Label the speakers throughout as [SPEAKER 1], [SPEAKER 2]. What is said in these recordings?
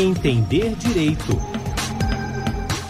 [SPEAKER 1] Entender Direito.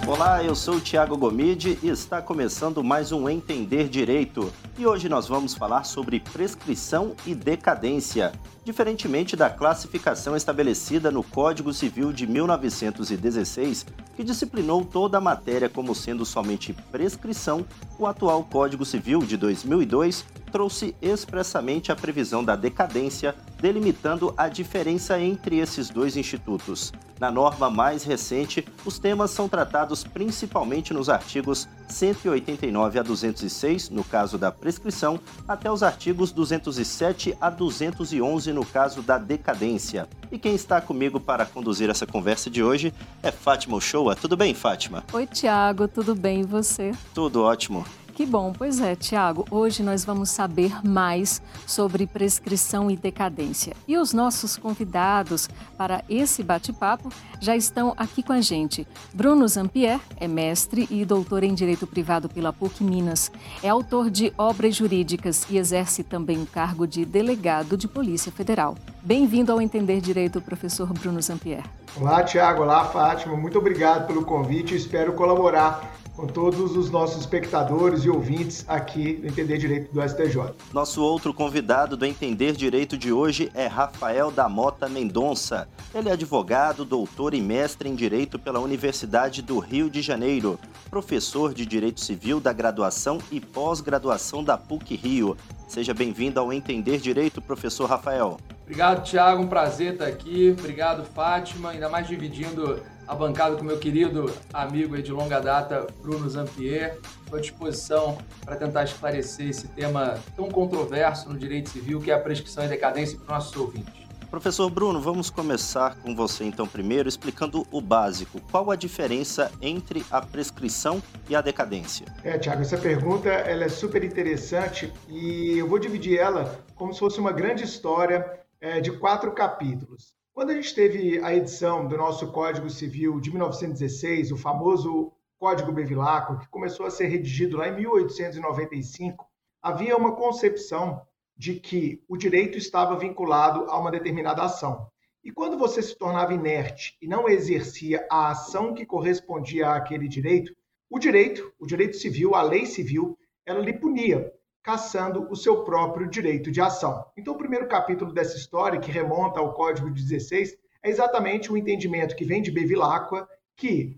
[SPEAKER 2] Olá, eu sou o Thiago Gomide e está começando mais um Entender Direito. E hoje nós vamos falar sobre prescrição e decadência. Diferentemente da classificação estabelecida no Código Civil de 1916, que disciplinou toda a matéria como sendo somente prescrição, o atual Código Civil de 2002 trouxe expressamente a previsão da decadência, delimitando a diferença entre esses dois institutos. Na norma mais recente, os temas são tratados principalmente nos artigos 189 a 206, no caso da prescrição, até os artigos 207 a 211, no caso da decadência. E quem está comigo para conduzir essa conversa de hoje é Fátima Ochoa. Tudo bem, Fátima?
[SPEAKER 3] Oi, Tiago, tudo bem e você?
[SPEAKER 2] Tudo ótimo.
[SPEAKER 3] Que bom, pois é, Tiago. Hoje nós vamos saber mais sobre prescrição e decadência. E os nossos convidados para esse bate-papo já estão aqui com a gente. Bruno Zampier é mestre e doutor em Direito Privado pela PUC Minas. É autor de obras jurídicas e exerce também o cargo de delegado de Polícia Federal. Bem-vindo ao Entender Direito, professor Bruno Zampier.
[SPEAKER 4] Olá, Tiago. Olá, Fátima. Muito obrigado pelo convite. Espero colaborar com todos os nossos espectadores e ouvintes aqui do Entender Direito do STJ.
[SPEAKER 2] Nosso outro convidado do Entender Direito de hoje é Rafael da Mota Mendonça. Ele é advogado, doutor e mestre em Direito pela Universidade do Rio de Janeiro, professor de Direito Civil da graduação e pós-graduação da PUC Rio. Seja bem-vindo ao Entender Direito, professor Rafael.
[SPEAKER 5] Obrigado, Tiago. Um prazer estar aqui. Obrigado, Fátima. Ainda mais dividindo a bancada com meu querido amigo de longa data, Bruno Zampier. Estou à disposição para tentar esclarecer esse tema tão controverso no direito civil, que é a prescrição e decadência para os nossos ouvintes.
[SPEAKER 2] Professor Bruno, vamos começar com você então primeiro, explicando o básico. Qual a diferença entre a prescrição e a decadência?
[SPEAKER 4] É, Tiago, essa pergunta ela é super interessante e eu vou dividir ela como se fosse uma grande história é, de quatro capítulos. Quando a gente teve a edição do nosso Código Civil de 1916, o famoso Código Bevilacqua, que começou a ser redigido lá em 1895, havia uma concepção de que o direito estava vinculado a uma determinada ação. E quando você se tornava inerte e não exercia a ação que correspondia àquele direito, o direito, o direito civil, a lei civil, ela lhe punia caçando o seu próprio direito de ação. Então, o primeiro capítulo dessa história, que remonta ao Código 16, é exatamente o entendimento que vem de Bevilacqua, que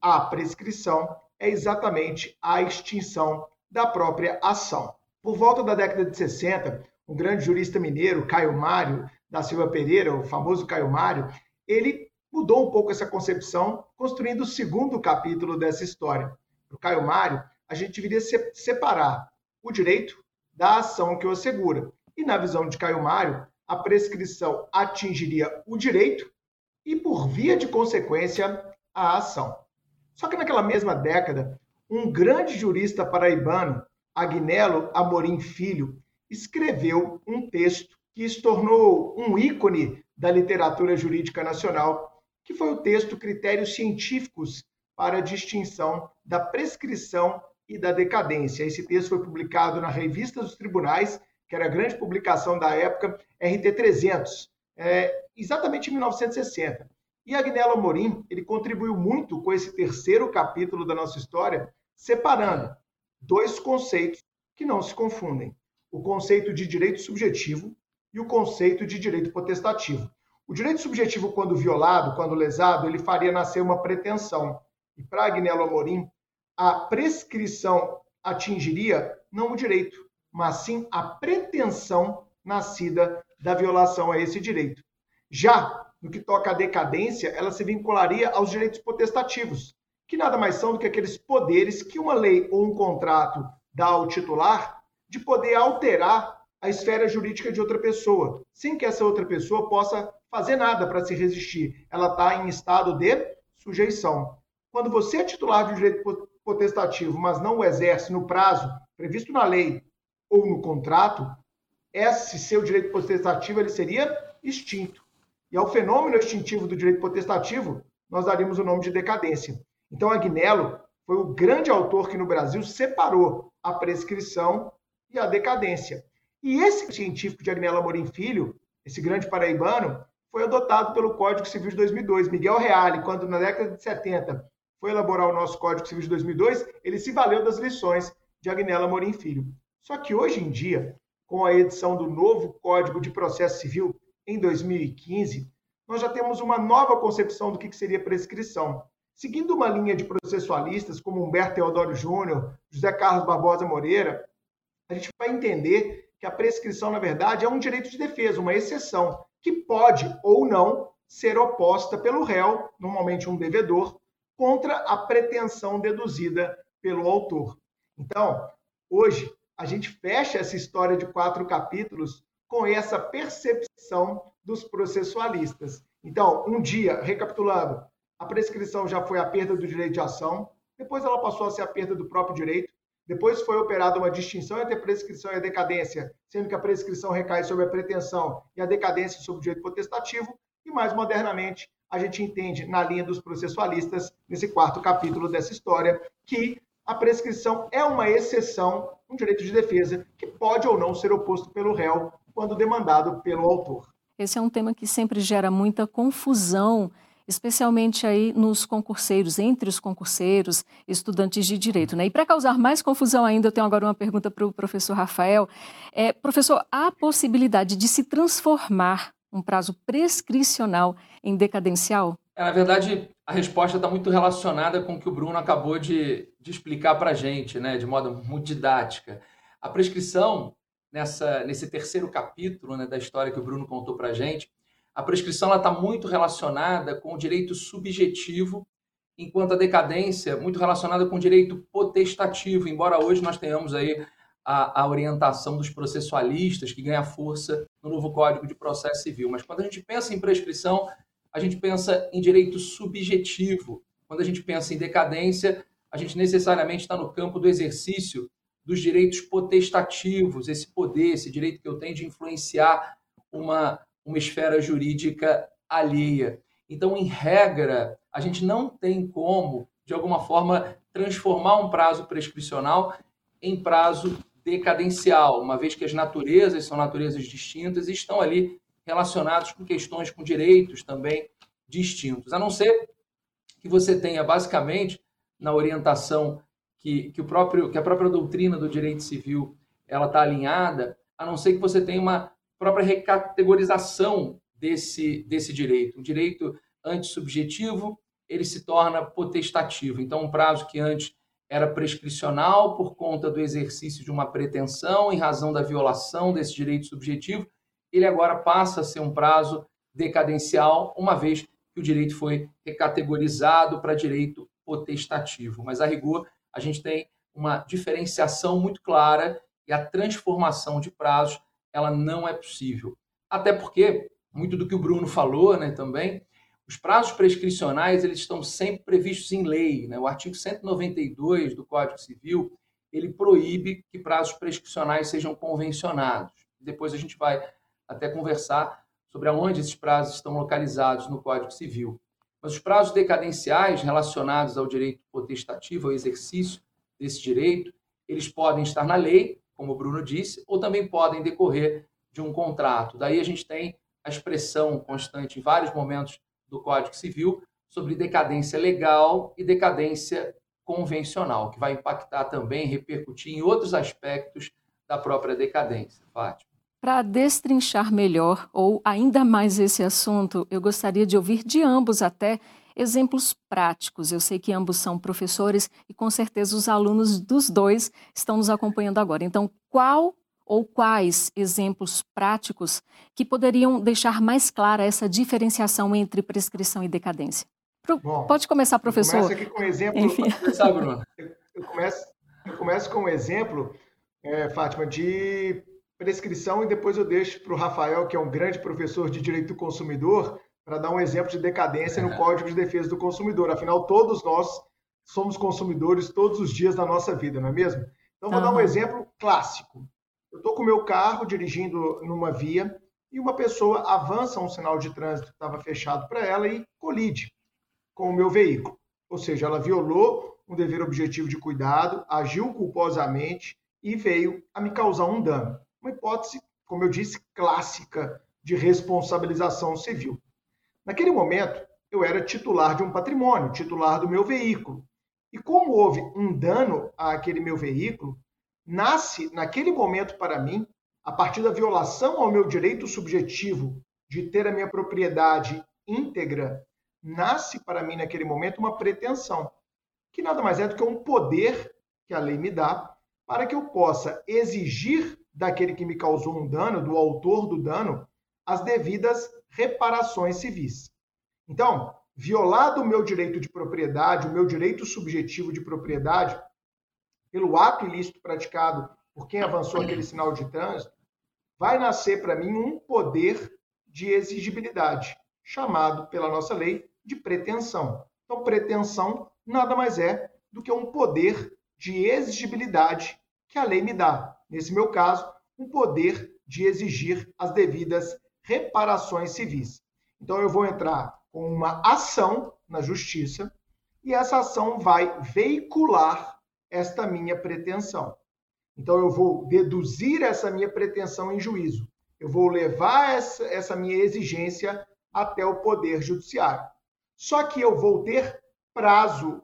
[SPEAKER 4] a prescrição é exatamente a extinção da própria ação. Por volta da década de 60, um grande jurista mineiro, Caio Mário da Silva Pereira, o famoso Caio Mário, ele mudou um pouco essa concepção, construindo o segundo capítulo dessa história. Para o Caio Mário, a gente deveria separar o direito da ação que o assegura. E na visão de Caio Mário, a prescrição atingiria o direito e, por via de consequência, a ação. Só que naquela mesma década, um grande jurista paraibano, Agnello Amorim Filho, escreveu um texto que se tornou um ícone da literatura jurídica nacional, que foi o texto Critérios Científicos para a Distinção da Prescrição e da decadência. Esse texto foi publicado na Revista dos Tribunais, que era a grande publicação da época, RT 300, é, exatamente em 1960. E Agnello Amorim, ele contribuiu muito com esse terceiro capítulo da nossa história, separando dois conceitos que não se confundem: o conceito de direito subjetivo e o conceito de direito potestativo. O direito subjetivo, quando violado, quando lesado, ele faria nascer uma pretensão. E para Agnello Amorim, a prescrição atingiria não o direito, mas sim a pretensão nascida da violação a esse direito. Já no que toca à decadência, ela se vincularia aos direitos potestativos, que nada mais são do que aqueles poderes que uma lei ou um contrato dá ao titular de poder alterar a esfera jurídica de outra pessoa, sem que essa outra pessoa possa fazer nada para se resistir. Ela está em estado de sujeição. Quando você é titular de um direito potestativo, mas não o exerce no prazo previsto na lei ou no contrato, esse seu direito potestativo ele seria extinto. E ao fenômeno extintivo do direito potestativo, nós daríamos o nome de decadência. Então, Agnello foi o grande autor que no Brasil separou a prescrição e a decadência. E esse científico de Agnello Amorim Filho, esse grande paraibano, foi adotado pelo Código Civil de 2002. Miguel Reale, quando na década de 70 foi elaborar o nosso Código Civil de 2002, ele se valeu das lições de Agnella Morim Filho. Só que hoje em dia, com a edição do novo Código de Processo Civil em 2015, nós já temos uma nova concepção do que seria prescrição. Seguindo uma linha de processualistas como Humberto Teodoro Júnior, José Carlos Barbosa Moreira, a gente vai entender que a prescrição, na verdade, é um direito de defesa, uma exceção, que pode ou não ser oposta pelo réu, normalmente um devedor, contra a pretensão deduzida pelo autor. Então, hoje, a gente fecha essa história de quatro capítulos com essa percepção dos processualistas. Então, um dia, recapitulando, a prescrição já foi a perda do direito de ação, depois ela passou a ser a perda do próprio direito, depois foi operada uma distinção entre a prescrição e a decadência, sendo que a prescrição recai sobre a pretensão e a decadência sobre o direito potestativo, e mais modernamente, a gente entende, na linha dos processualistas, nesse quarto capítulo dessa história, que a prescrição é uma exceção, um direito de defesa, que pode ou não ser oposto pelo réu quando demandado pelo autor.
[SPEAKER 3] Esse é um tema que sempre gera muita confusão especialmente aí nos concurseiros, entre os concurseiros, estudantes de direito. Né? E para causar mais confusão ainda, eu tenho agora uma pergunta para o professor Rafael. É, professor, há a possibilidade de se transformar um prazo prescricional em decadencial?
[SPEAKER 5] É, na verdade, a resposta está muito relacionada com o que o Bruno acabou de, de explicar para a gente, né, de modo muito didática. A prescrição, nessa, nesse terceiro capítulo né, da história que o Bruno contou para a gente, a prescrição está muito relacionada com o direito subjetivo, enquanto a decadência muito relacionada com o direito potestativo, embora hoje nós tenhamos aí a, a, orientação dos processualistas, que ganha força no novo Código de Processo Civil. Mas quando a gente pensa em prescrição, a gente pensa em direito subjetivo. Quando a gente pensa em decadência, a gente necessariamente está no campo do exercício dos direitos potestativos, esse poder, esse direito que eu tenho de influenciar uma, uma esfera jurídica alheia. Então, em regra, a gente não tem como, de alguma forma, transformar um prazo prescricional em prazo decadencial, uma vez que as naturezas são naturezas distintas e estão ali relacionados com questões com direitos também distintos. A não ser que você tenha basicamente na orientação que, que, o próprio, que a própria doutrina do direito civil ela está alinhada, a não ser que você tenha uma própria recategorização desse, desse direito. Um direito antissubjetivo, ele se torna potestativo. Então, um prazo que antes era prescricional por conta do exercício de uma pretensão em razão da violação desse direito subjetivo, ele agora passa a ser um prazo decadencial, uma vez que o direito foi recategorizado para direito potestativo. Mas, a rigor, a gente tem uma diferenciação muito clara e a transformação de prazos ela não é possível. Até porque, muito do que o Bruno falou né, também, os prazos prescricionais eles estão sempre previstos em lei. Né? O artigo 192 do Código Civil ele proíbe que prazos prescricionais sejam convencionados. Depois a gente vai até conversar sobre aonde esses prazos estão localizados no Código Civil. Mas os prazos decadenciais relacionados ao direito potestativo, ao exercício desse direito, eles podem estar na lei, como o Bruno disse, ou também podem decorrer de um contrato. Daí a gente tem a expressão constante em vários momentos do Código Civil sobre decadência legal e decadência convencional, que vai impactar também, repercutir em outros aspectos da própria decadência. Fátima.
[SPEAKER 3] Para destrinchar melhor ou ainda mais esse assunto, eu gostaria de ouvir de ambos até exemplos práticos. Eu sei que ambos são professores e com certeza os alunos dos dois estão nos acompanhando agora. Então, qual ou quais exemplos práticos que poderiam deixar mais clara essa diferenciação entre prescrição e decadência? Bom, Pode começar, professor. Eu
[SPEAKER 4] começo aqui com um exemplo. Enfim. Eu, começo, eu começo com um exemplo, é, Fátima, de prescrição e depois eu deixo para o Rafael, que é um grande professor de direito do consumidor, para dar um exemplo de decadência no Código de Defesa do Consumidor. Afinal, todos nós somos consumidores todos os dias da nossa vida, não é mesmo? Então, vou uhum. dar um exemplo clássico. Eu estou com o meu carro dirigindo numa via e uma pessoa avança um sinal de trânsito que estava fechado para ela e colide com o meu veículo. Ou seja, ela violou um dever objetivo de cuidado, agiu culposamente e veio a me causar um dano. Uma hipótese, como eu disse, clássica de responsabilização civil. Naquele momento, eu era titular de um patrimônio, titular do meu veículo. E como houve um dano àquele meu veículo, nasce naquele momento para mim, a partir da violação ao meu direito subjetivo de ter a minha propriedade íntegra, nasce para mim naquele momento uma pretensão, que nada mais é do que um poder que a lei me dá para que eu possa exigir daquele que me causou um dano, do autor do dano, as devidas reparações civis. Então, violado o meu direito de propriedade, o meu direito subjetivo de propriedade, pelo ato ilícito praticado por quem avançou aquele sinal de trânsito, vai nascer para mim um poder de exigibilidade, chamado pela nossa lei de pretensão. Então, pretensão nada mais é do que um poder de exigibilidade que a lei me dá. Nesse meu caso, um poder de exigir as devidas reparações civis. Então, eu vou entrar com uma ação na justiça e essa ação vai veicular esta minha pretensão. Então, eu vou deduzir essa minha pretensão em juízo. Eu vou levar essa, essa minha exigência até o Poder Judiciário. Só que eu vou ter prazo,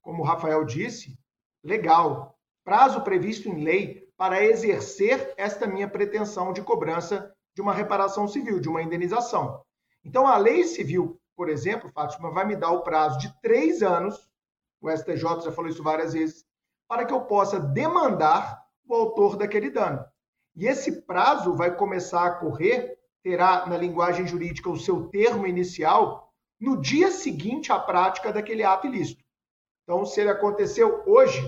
[SPEAKER 4] como o Rafael disse, legal, prazo previsto em lei para exercer esta minha pretensão de cobrança de uma reparação civil, de uma indenização. Então, a lei civil, por exemplo, Fátima, vai me dar o prazo de três anos, o STJ já falou isso várias vezes, para que eu possa demandar o autor daquele dano. E esse prazo vai começar a correr, terá na linguagem jurídica o seu termo inicial, no dia seguinte à prática daquele ato ilícito. Então, se ele aconteceu hoje,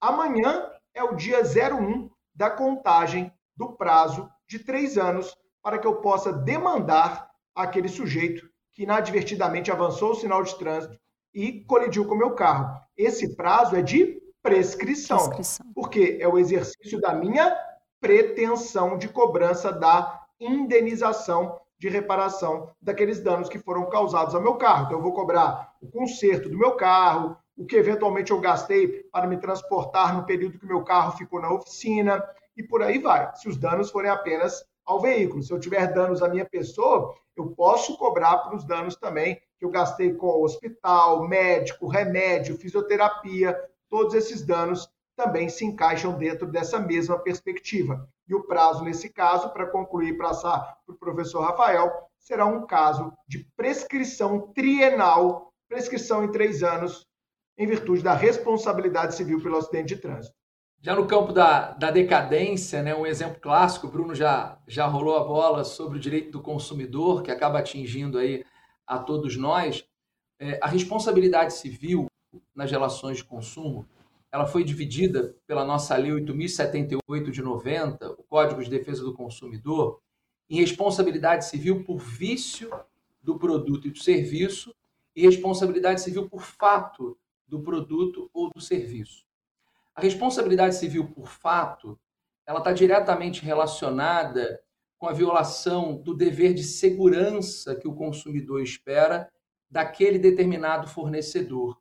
[SPEAKER 4] amanhã é o dia 01 da contagem do prazo de três anos para que eu possa demandar aquele sujeito que inadvertidamente avançou o sinal de trânsito e colidiu com o meu carro. Esse prazo é de prescrição, prescrição, porque é o exercício da minha pretensão de cobrança da indenização de reparação daqueles danos que foram causados ao meu carro. Então, eu vou cobrar o conserto do meu carro, o que eventualmente eu gastei para me transportar no período que o meu carro ficou na oficina, e por aí vai, se os danos forem apenas ao veículo. Se eu tiver danos à minha pessoa, eu posso cobrar para os danos também que eu gastei com hospital, médico, remédio, fisioterapia, todos esses danos também se encaixam dentro dessa mesma perspectiva. E o prazo, nesse caso, para concluir e passar para o professor Rafael, será um caso de prescrição trienal, prescrição em três anos, em virtude da responsabilidade civil pelo acidente de trânsito.
[SPEAKER 5] Já no campo da, da decadência, né, um exemplo clássico, o Bruno já, já rolou a bola sobre o direito do consumidor, que acaba atingindo aí a todos nós. É, a responsabilidade civil nas relações de consumo, ela foi dividida pela nossa Lei 8.078 de 90, o Código de Defesa do Consumidor, em responsabilidade civil por vício do produto e do serviço e responsabilidade civil por fato do produto ou do serviço. A responsabilidade civil por fato, ela está diretamente relacionada com a violação do dever de segurança que o consumidor espera daquele determinado fornecedor.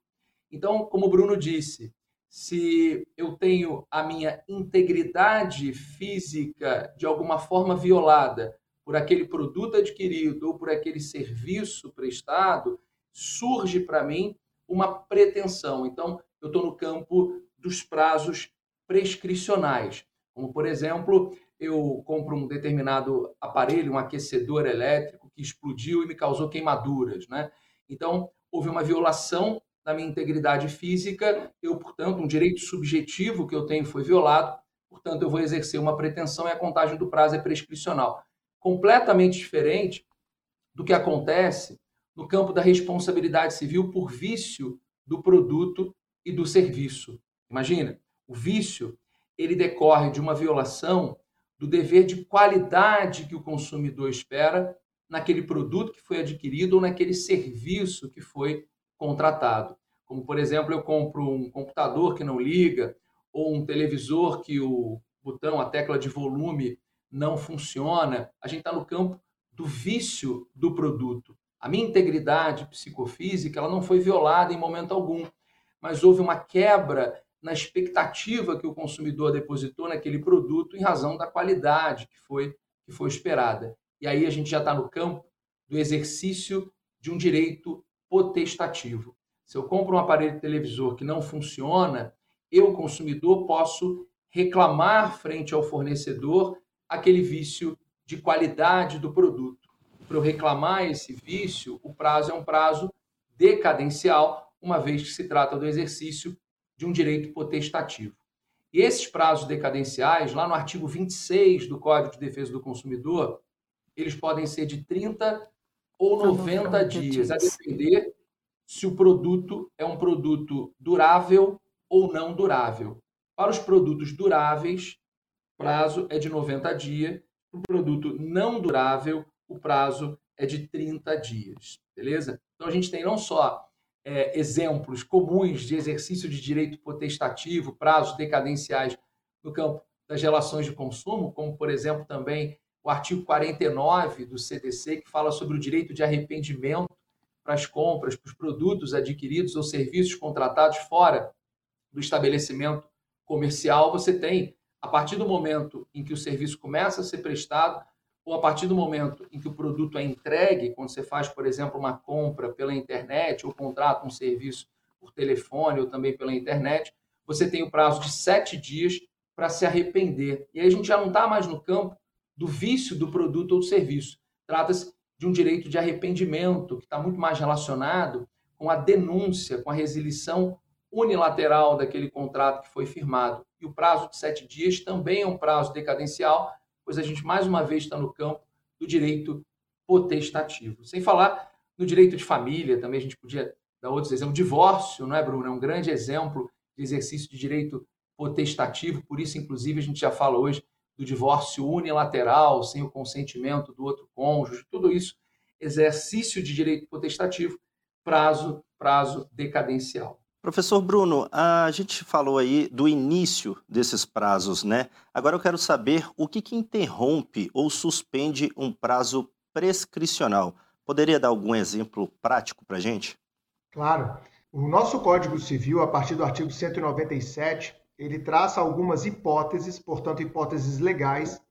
[SPEAKER 5] Então, como o Bruno disse, se eu tenho a minha integridade física de alguma forma violada por aquele produto adquirido ou por aquele serviço prestado, surge para mim uma pretensão. Então, eu estou no campo dos prazos prescricionais. Como, por exemplo, eu compro um determinado aparelho, um aquecedor elétrico, que explodiu e me causou queimaduras. Né? Então, houve uma violação da minha integridade física, eu, portanto, um direito subjetivo que eu tenho foi violado, portanto, eu vou exercer uma pretensão e a contagem do prazo é prescricional. Completamente diferente do que acontece no campo da responsabilidade civil por vício do produto e do serviço. Imagina, o vício ele decorre de uma violação do dever de qualidade que o consumidor espera naquele produto que foi adquirido ou naquele serviço que foi contratado. Como, por exemplo, eu compro um computador que não liga ou um televisor que o botão, a tecla de volume não funciona. A gente está no campo do vício do produto. A minha integridade psicofísica ela não foi violada em momento algum, mas houve uma quebra na expectativa que o consumidor depositou naquele produto em razão da qualidade que foi, que foi esperada. E aí a gente já está no campo do exercício de um direito potestativo. Se eu compro um aparelho televisor que não funciona, eu, consumidor, posso reclamar frente ao fornecedor aquele vício de qualidade do produto. Para eu reclamar esse vício, o prazo é um prazo decadencial, uma vez que se trata do exercício de um direito potestativo. E esses prazos decadenciais, lá no artigo 26 do Código de Defesa do Consumidor, eles podem ser de 30 ou 90 dias, a depender se o produto é um produto durável ou não durável. Para os produtos duráveis, o prazo é de 90 dias. Para o produto não durável, o prazo é de 30 dias. Beleza? Então a gente tem não só é, exemplos comuns de exercício de direito potestativo, prazos decadenciais no campo das relações de consumo, como, por exemplo, também o artigo 49 do CDC, que fala sobre o direito de arrependimento para as compras, para os produtos adquiridos ou serviços contratados fora do estabelecimento comercial. Você tem, a partir do momento em que o serviço começa a ser prestado, ou a partir do momento em que o produto é entregue, quando você faz, por exemplo, uma compra pela internet ou contrata um serviço por telefone ou também pela internet, você tem o prazo de sete dias para se arrepender. E aí a gente já não está mais no campo do vício do produto ou do serviço. Trata-se de um direito de arrependimento, que está muito mais relacionado com a denúncia, com a resilição unilateral daquele contrato que foi firmado. E o prazo de sete dias também é um prazo decadencial, pois a gente mais uma vez está no campo do direito potestativo. Sem falar no direito de família, também a gente podia dar outros exemplos. Divórcio, não é, Bruno? É um grande exemplo de exercício de direito potestativo, por isso, inclusive, a gente já fala hoje do divórcio unilateral, sem o consentimento do outro cônjuge, tudo isso, exercício de direito potestativo, prazo, prazo decadencial.
[SPEAKER 2] Professor Bruno, a gente falou aí do início desses prazos, né? Agora eu quero saber o que, que interrompe ou suspende um prazo prescricional. Poderia dar algum exemplo prático para a gente?
[SPEAKER 4] Claro. O nosso Código Civil, a partir do artigo 197, ele traça algumas hipóteses, portanto, hipóteses legais,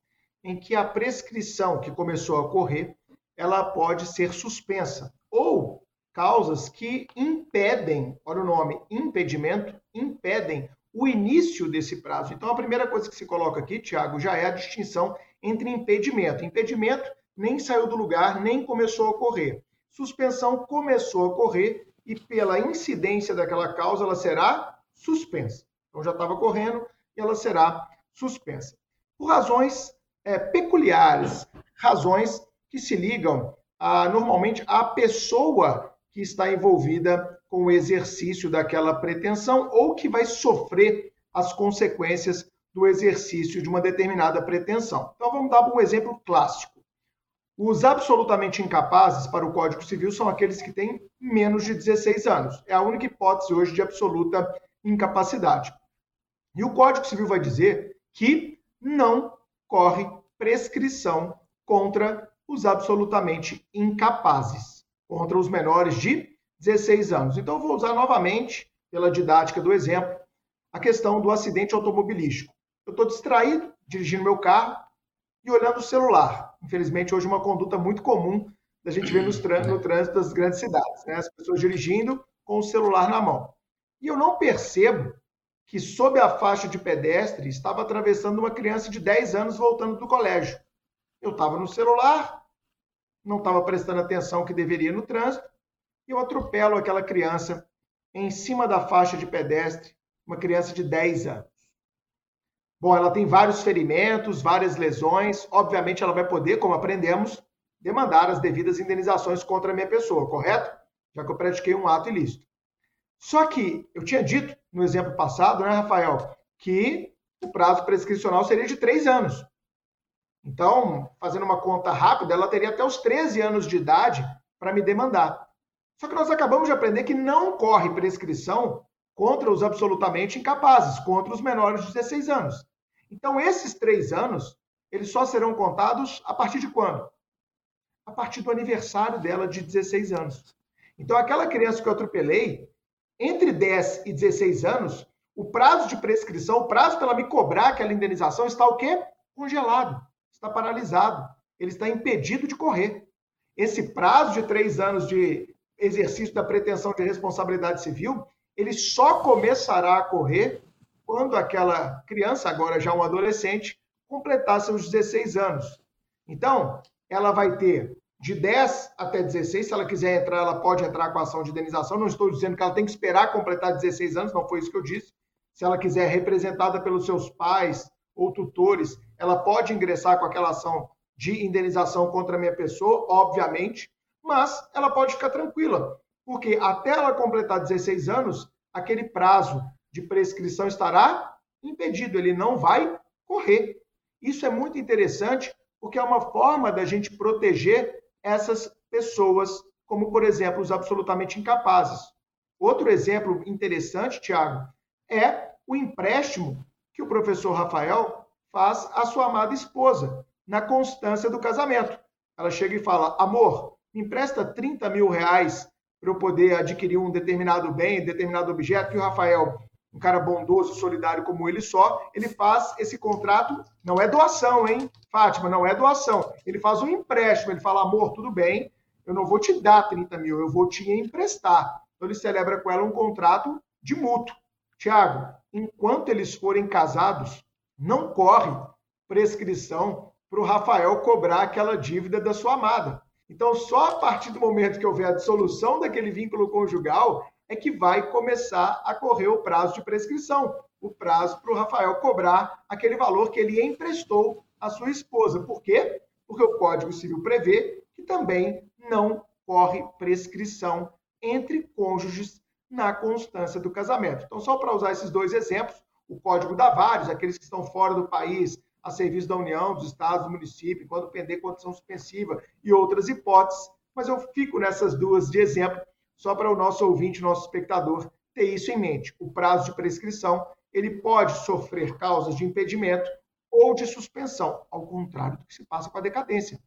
[SPEAKER 4] em que a prescrição que começou a ocorrer, ela pode ser suspensa ou causas que impedem, olha o nome, impedimento, impedem o início desse prazo. Então, a primeira coisa que se coloca aqui, Tiago, já é a distinção entre impedimento. Impedimento nem saiu do lugar, nem começou a ocorrer. Suspensão começou a ocorrer e, pela incidência daquela causa, ela será suspensa. Então, já estava correndo e ela será suspensa. Por razões é, peculiares, razões que se ligam a, normalmente à pessoa que está envolvida com o exercício daquela pretensão ou que vai sofrer as consequências do exercício de uma determinada pretensão. Então vamos dar um exemplo clássico. Os absolutamente incapazes para o Código Civil são aqueles que têm menos de 16 anos. É a única hipótese hoje de absoluta incapacidade. E o Código Civil vai dizer que não corre prescrição contra os absolutamente incapazes contra os menores de 16 anos. Então, vou usar novamente, pela didática do exemplo, a questão do acidente automobilístico. Eu estou distraído, dirigindo meu carro e olhando o celular. Infelizmente, hoje é uma conduta muito comum da gente ver nos no trânsito das grandes cidades. Né? As pessoas dirigindo com o celular na mão. E eu não percebo que, sob a faixa de pedestre, estava atravessando uma criança de 10 anos voltando do colégio. Eu estava no celular, não estava prestando atenção que deveria no trânsito, e eu atropelo aquela criança em cima da faixa de pedestre, uma criança de 10 anos. Bom, ela tem vários ferimentos, várias lesões, obviamente ela vai poder, como aprendemos, demandar as devidas indenizações contra a minha pessoa, correto? Já que eu pratiquei um ato ilícito. Só que eu tinha dito no exemplo passado, né, Rafael, que o prazo prescricional seria de três anos. Então, fazendo uma conta rápida, ela teria até os 13 anos de idade para me demandar. Só que nós acabamos de aprender que não corre prescrição contra os absolutamente incapazes, contra os menores de 16 anos. Então, esses três anos, eles só serão contados a partir de quando? A partir do aniversário dela de 16 anos. Então, aquela criança que eu atropelei, entre 10 e 16 anos, o prazo de prescrição, o prazo para ela me cobrar aquela indenização está o quê? Congelado está paralisado. ele está impedido de correr. Esse prazo de três anos de exercício da pretensão de responsabilidade civil, ele só começará a correr quando aquela criança, agora já um adolescente, completar seus 16 anos. Então, ela vai ter de 10 até 16, se ela quiser entrar, ela pode entrar com a ação de indenização. Não estou dizendo que ela tem que esperar completar 16 anos, não foi isso que eu disse. Se ela quiser representada pelos seus pais ou tutores, ela pode ingressar com aquela ação de indenização contra a minha pessoa, obviamente, mas ela pode ficar tranquila, porque até ela completar 16 anos, aquele prazo de prescrição estará impedido, ele não vai correr. Isso é muito interessante, porque é uma forma da gente proteger essas pessoas, como, por exemplo, os absolutamente incapazes. Outro exemplo interessante, Tiago, é o empréstimo que o professor Rafael faz à sua amada esposa, na constância do casamento. Ela chega e fala: amor, me empresta 30 mil reais para eu poder adquirir um determinado bem, determinado objeto, e o Rafael, um cara bondoso, solidário como ele só, ele faz esse contrato, não é doação, hein, Fátima, não é doação. Ele faz um empréstimo, ele fala, amor, tudo bem, eu não vou te dar 30 mil, eu vou te emprestar. Então ele celebra com ela um contrato de mútuo. Tiago, enquanto eles forem casados, não corre prescrição para o Rafael cobrar aquela dívida da sua amada. Então, só a partir do momento que houver a dissolução daquele vínculo conjugal é que vai começar a correr o prazo de prescrição, o prazo para o Rafael cobrar aquele valor que ele emprestou à sua esposa. Por quê? Porque o Código Civil prevê que também não corre prescrição entre cônjuges na constância do casamento. Então, só para usar esses dois exemplos, o Código dá vários, aqueles que estão fora do país, a serviço da União, dos estados, do município, quando pender condição suspensiva e outras hipóteses, mas eu fico nessas duas de exemplo, só para o nosso ouvinte, nosso espectador, ter isso em mente. O prazo de prescrição, ele pode sofrer causas de impedimento ou de suspensão, ao contrário do que se passa com a decadência.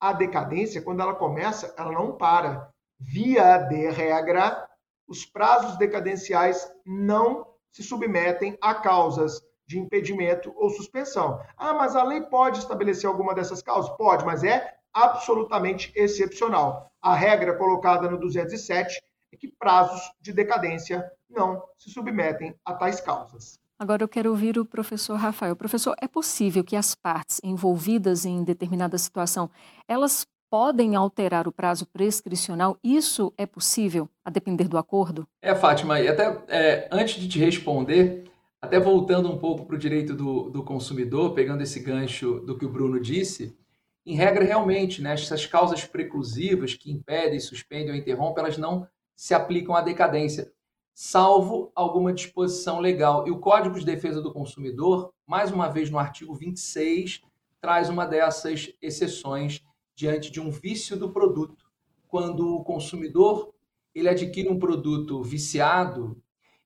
[SPEAKER 4] A decadência, quando ela começa, ela não para. Via de regra, os prazos decadenciais não se submetem a causas de impedimento ou suspensão. Ah, mas a lei pode estabelecer alguma dessas causas? Pode, mas é absolutamente excepcional. A regra colocada no 207 é que prazos de decadência não se submetem a tais causas.
[SPEAKER 3] Agora eu quero ouvir o professor Rafael. Professor, é possível que as partes envolvidas em determinada situação, elas podem alterar o prazo prescricional? Isso é possível, a depender do acordo?
[SPEAKER 5] É, Fátima, e até é, antes de te responder, até voltando um pouco para o direito do, do consumidor, pegando esse gancho do que o Bruno disse, em regra, realmente, né, essas causas preclusivas que impedem, suspendem ou interrompem, elas não se aplicam à decadência, salvo alguma disposição legal. E o Código de Defesa do Consumidor, mais uma vez no artigo 26, traz uma dessas exceções diante de um vício do produto. Quando o consumidor ele adquire um produto viciado,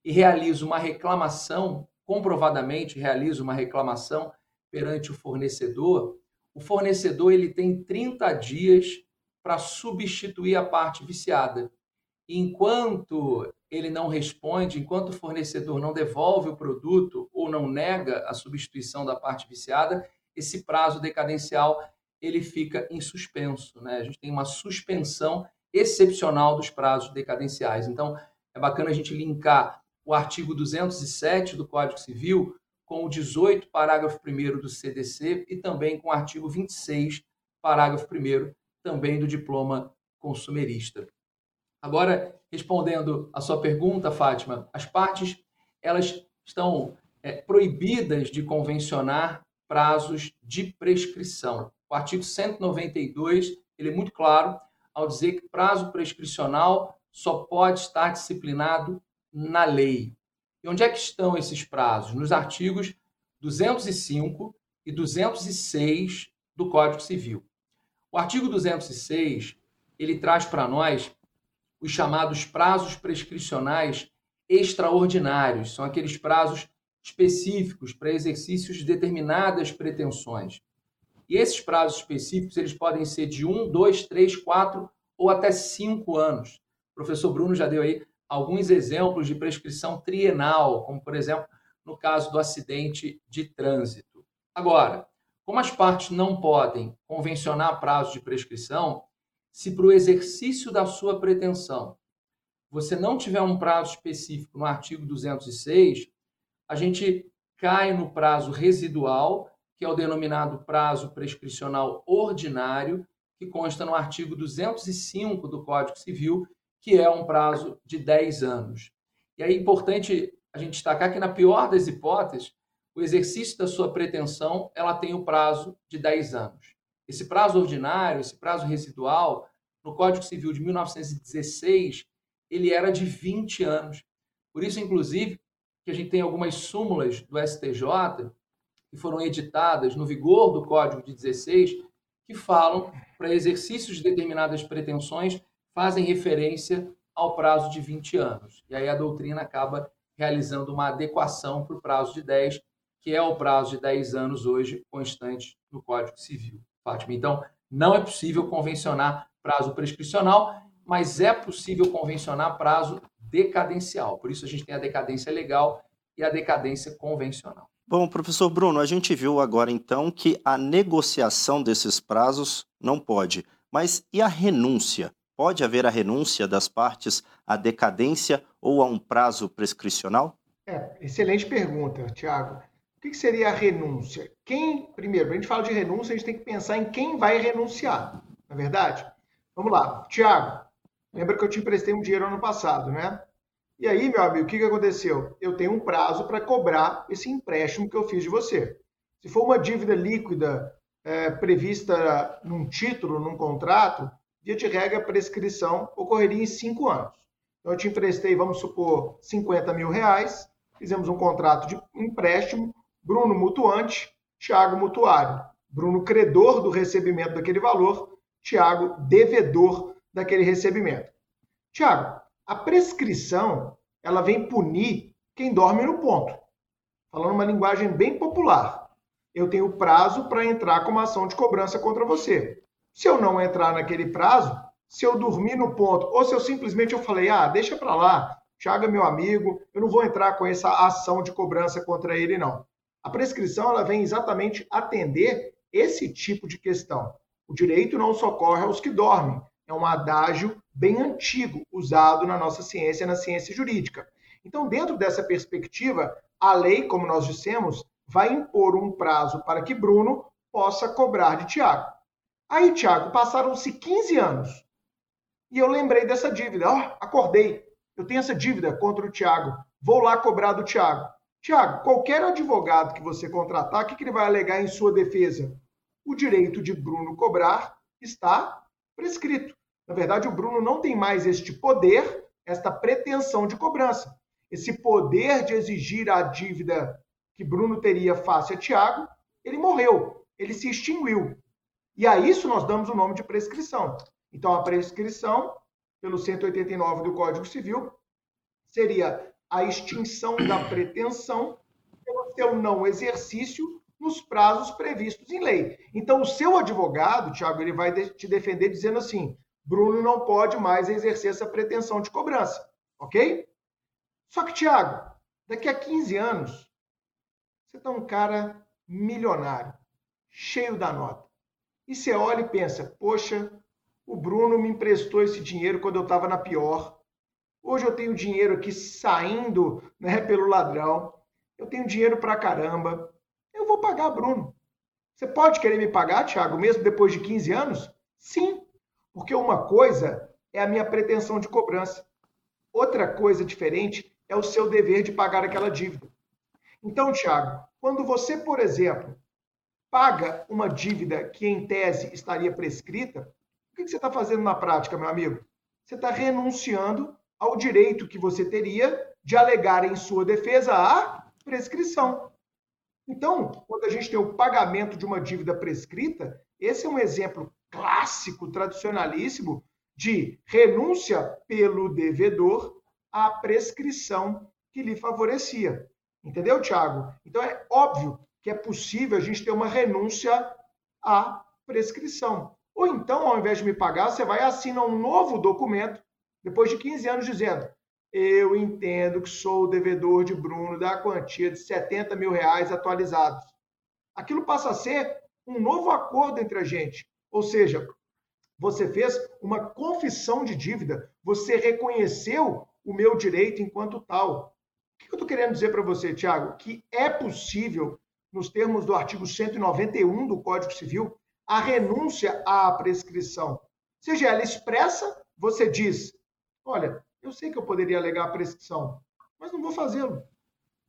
[SPEAKER 5] e realiza uma reclamação, comprovadamente realiza uma reclamação perante o fornecedor, o fornecedor ele tem 30 dias para substituir a parte viciada. Enquanto ele não responde, enquanto o fornecedor não devolve o produto ou não nega a substituição da parte viciada, esse prazo decadencial ele fica em suspenso. Né? A gente tem uma suspensão excepcional dos prazos decadenciais. Então, é bacana a gente linkar o artigo 207 do Código Civil com o 18, parágrafo 1 do CDC e também com o artigo 26, parágrafo 1 também do diploma consumerista. Agora, respondendo a sua pergunta, Fátima, as partes elas estão é, proibidas de convencionar prazos de prescrição. O artigo 192 ele é muito claro ao dizer que prazo prescricional só pode estar disciplinado na lei. E onde é que estão esses prazos? Nos artigos 205 e 206 do Código Civil. O artigo 206, ele traz para nós os chamados prazos prescricionais extraordinários, são aqueles prazos específicos para exercícios de determinadas pretensões. E esses prazos específicos, eles podem ser de um, dois, três, quatro ou até cinco anos. O professor Bruno já deu aí alguns exemplos de prescrição trienal, como, por exemplo, no caso do acidente de trânsito. Agora, Como as partes não podem convencionar prazo de prescrição, se para o exercício da sua pretensão você não tiver um prazo específico no artigo 206, a gente cai no prazo residual, que é o denominado prazo prescricional ordinário, que consta no artigo 205 do Código Civil, que é um prazo de 10 anos. E é importante a gente destacar que, na pior das hipóteses, o exercício da sua pretensão ela tem o prazo de 10 anos. Esse prazo ordinário, esse prazo residual, no Código Civil de 1916, ele era de 20 anos. Por isso, inclusive, que a gente tem algumas súmulas do STJ que foram editadas no vigor do Código de 16, que falam para exercícios de determinadas pretensões fazem referência ao prazo de 20 anos. E aí a doutrina acaba realizando uma adequação para o prazo de 10, que é o prazo de 10 anos hoje constante no Código Civil. Fátima, então, não é possível convencionar prazo prescricional, mas é possível convencionar prazo decadencial. Por isso a gente tem a decadência legal e a decadência convencional.
[SPEAKER 2] Bom, professor Bruno, a gente viu agora então que a negociação desses prazos não pode. Mas e a renúncia? Pode haver a renúncia das partes à decadência ou a um prazo prescricional?
[SPEAKER 4] É, excelente pergunta, Tiago. O que seria a renúncia? Quem, primeiro, a gente fala de renúncia, a gente tem que pensar em quem vai renunciar, não é verdade? Vamos lá, Tiago, lembra que eu te emprestei um dinheiro ano passado, né? E aí, meu amigo, o que, que aconteceu? Eu tenho um prazo para cobrar esse empréstimo que eu fiz de você. Se for uma dívida líquida é, prevista num título, num contrato, via de regra, a prescrição ocorreria em cinco anos. Então, eu te emprestei, vamos supor, 50 mil reais, fizemos um contrato de empréstimo, Bruno mutuante, Tiago mutuário. Bruno credor do recebimento daquele valor, Tiago devedor daquele recebimento. Tiago, a prescrição, ela vem punir quem dorme no ponto. Falando uma linguagem bem popular. Eu tenho prazo para entrar com uma ação de cobrança contra você. Se eu não entrar naquele prazo, se eu dormir no ponto, ou se eu simplesmente eu falei, ah, deixa para lá, Thiago é meu amigo, eu não vou entrar com essa ação de cobrança contra ele, não. A prescrição ela vem exatamente atender esse tipo de questão. O direito não socorre aos que dormem, é um adágio bem antigo, usado na nossa ciência, na ciência jurídica. Então, dentro dessa perspectiva, a lei, como nós dissemos, vai impor um prazo para que Bruno possa cobrar de Tiago. Aí, Tiago, passaram-se 15 anos e eu lembrei dessa dívida. Oh, acordei, eu tenho essa dívida contra o Tiago, vou lá cobrar do Tiago. Tiago, qualquer advogado que você contratar, o que ele vai alegar em sua defesa? O direito de Bruno cobrar está prescrito. Na verdade, o Bruno não tem mais este poder, esta pretensão de cobrança. Esse poder de exigir a dívida que Bruno teria face a Tiago, ele morreu, ele se extinguiu. E a isso nós damos o nome de prescrição. Então, a prescrição, pelo 189 do Código Civil, seria a extinção da pretensão pelo seu não exercício nos prazos previstos em lei. Então, o seu advogado, Tiago, ele vai te defender dizendo assim: Bruno não pode mais exercer essa pretensão de cobrança, ok? Só que, Tiago, daqui a 15 anos, você está um cara milionário, cheio da nota. E você olha e pensa: poxa, o Bruno me emprestou esse dinheiro quando eu estava na pior. Hoje eu tenho dinheiro aqui saindo né, pelo ladrão. Eu tenho dinheiro pra caramba eu vou pagar, Bruno. Você pode querer me pagar, Thiago, mesmo depois de 15 anos? Sim, porque uma coisa é a minha pretensão de cobrança. Outra coisa diferente é o seu dever de pagar aquela dívida. Então, Thiago, quando você, por exemplo, paga uma dívida que em tese estaria prescrita, o que você está fazendo na prática, meu amigo? Você está renunciando ao direito que você teria de alegar em sua defesa a prescrição. Então, quando a gente tem o pagamento de uma dívida prescrita, esse é um exemplo clássico, tradicionalíssimo, de renúncia pelo devedor à prescrição que lhe favorecia. Entendeu, Tiago? Então é óbvio que é possível a gente ter uma renúncia à prescrição. Ou então, ao invés de me pagar, você vai assinar um novo documento, depois de 15 anos, dizendo: eu entendo que sou o devedor de Bruno da quantia de 70 mil reais atualizados. Aquilo passa a ser um novo acordo entre a gente. Ou seja, você fez uma confissão de dívida, você reconheceu o meu direito enquanto tal. O que eu estou querendo dizer para você, Tiago? Que é possível, nos termos do artigo 191 do Código Civil, a renúncia à prescrição. Seja ela expressa, você diz: olha, eu sei que eu poderia alegar a prescrição, mas não vou fazê-lo.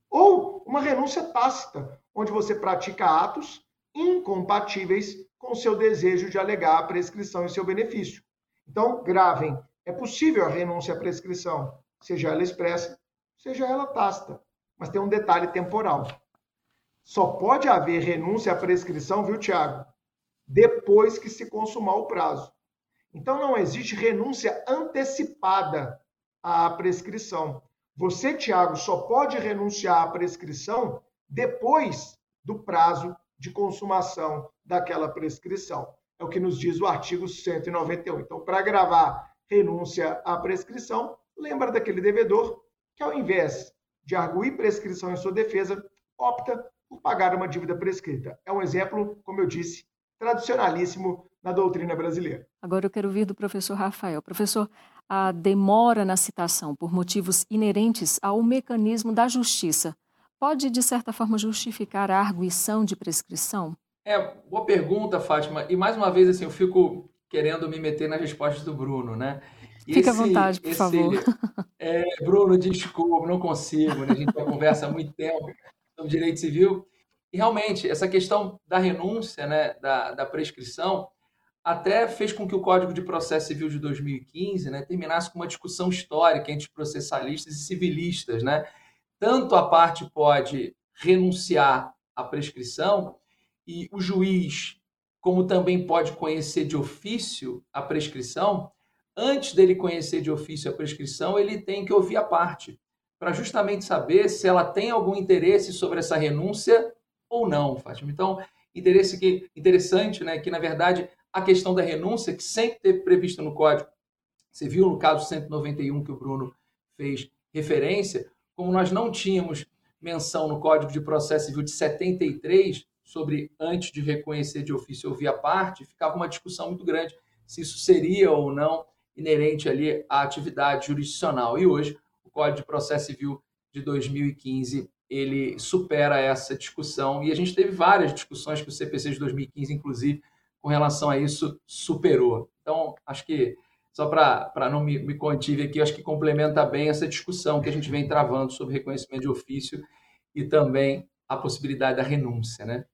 [SPEAKER 4] Ou uma renúncia tácita, onde você pratica atos incompatíveis com seu desejo de alegar a prescrição em seu benefício. Então, gravem: é possível a renúncia à prescrição, seja ela expressa, seja ela tácita, mas tem um detalhe temporal. Só pode haver renúncia à prescrição, viu, Tiago? Depois que se consumar o prazo. Então, não existe renúncia antecipada à prescrição. Você, Tiago, só pode renunciar à prescrição depois do prazo de consumação daquela prescrição. É o que nos diz o artigo 191. Então, para gravar renúncia à prescrição, lembra daquele devedor que, ao invés de arguir prescrição em sua defesa, opta por pagar uma dívida prescrita. É um exemplo, como eu disse, tradicionalíssimo na doutrina brasileira.
[SPEAKER 3] Agora eu quero ouvir do professor Rafael. Professor, a demora na citação por motivos inerentes ao mecanismo da justiça pode, de certa forma, justificar a arguição de prescrição?
[SPEAKER 5] É, boa pergunta, Fátima. E mais uma vez, assim, eu fico querendo me meter nas respostas do Bruno, né?
[SPEAKER 3] Fique à vontade, por esse, favor.
[SPEAKER 5] É, Bruno, desculpa, não consigo, né? A gente já conversa há muito tempo sobre direito civil. E realmente, essa questão da renúncia, né, da, da prescrição, até fez com que o Código de Processo Civil de 2015 né, terminasse com uma discussão histórica entre processalistas e civilistas, né? tanto a parte pode renunciar à prescrição e o juiz, como também pode conhecer de ofício a prescrição, antes dele conhecer de ofício a prescrição, ele tem que ouvir a parte, para justamente saber se ela tem algum interesse sobre essa renúncia ou não, Fátima. Então, interesse que interessante, né, que na verdade a questão da renúncia que sempre teve prevista no Código, você viu no caso 191 que o Bruno fez referência, como nós não tínhamos menção no Código de Processo Civil de 73 sobre antes de reconhecer de ofício ou via parte, ficava uma discussão muito grande se isso seria ou não inerente ali à atividade jurisdicional. E hoje, Código de Processo Civil de 2015, ele supera essa discussão e a gente teve várias discussões que o CPC de 2015, inclusive, com relação a isso, superou. Então, acho que só para não me, me contive aqui, acho que complementa bem essa discussão que a gente vem travando sobre reconhecimento de ofício e também a possibilidade da renúncia. Né?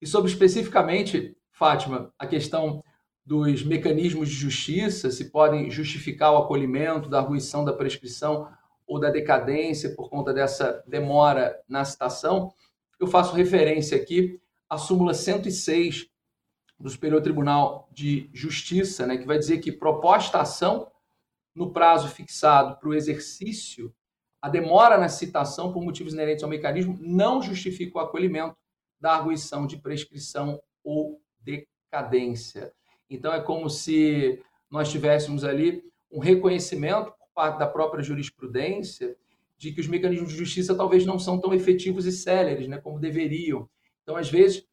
[SPEAKER 5] E sobre especificamente, Fátima, a questão dos mecanismos de justiça, se podem justificar o acolhimento da arguição da prescrição ou da decadência por conta dessa demora na citação, eu faço referência aqui à súmula 106 do Superior Tribunal de Justiça, né, que vai dizer que proposta ação no prazo fixado para o exercício, a demora na citação por motivos inerentes ao mecanismo não justifica o acolhimento da arguição de prescrição ou decadência. Então é como se nós tivéssemos ali um reconhecimento por parte da própria jurisprudência de que os mecanismos de justiça talvez não são tão efetivos e céleres, né, como deveriam. Então, às vezes,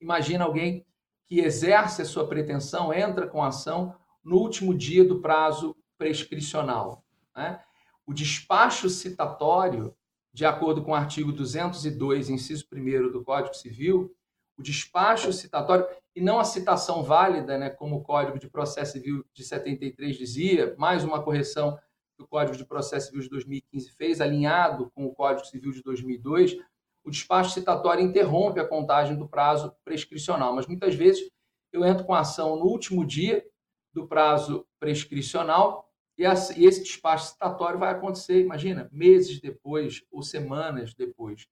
[SPEAKER 5] imagina alguém que exerce a sua pretensão entra com a ação no último dia do prazo prescricional. Né? O despacho citatório, de acordo com o artigo 202, inciso 1 do Código Civil, o despacho citatório, e não a citação válida, né, como o Código de Processo Civil de 73 dizia, mais uma correção que o Código de Processo Civil de 2015 fez, alinhado com o Código Civil de 2002, o despacho citatório interrompe a contagem do prazo prescricional, mas muitas vezes eu entro com a ação no último dia do prazo prescricional e esse despacho citatório vai acontecer, imagina, meses depois ou semanas depois.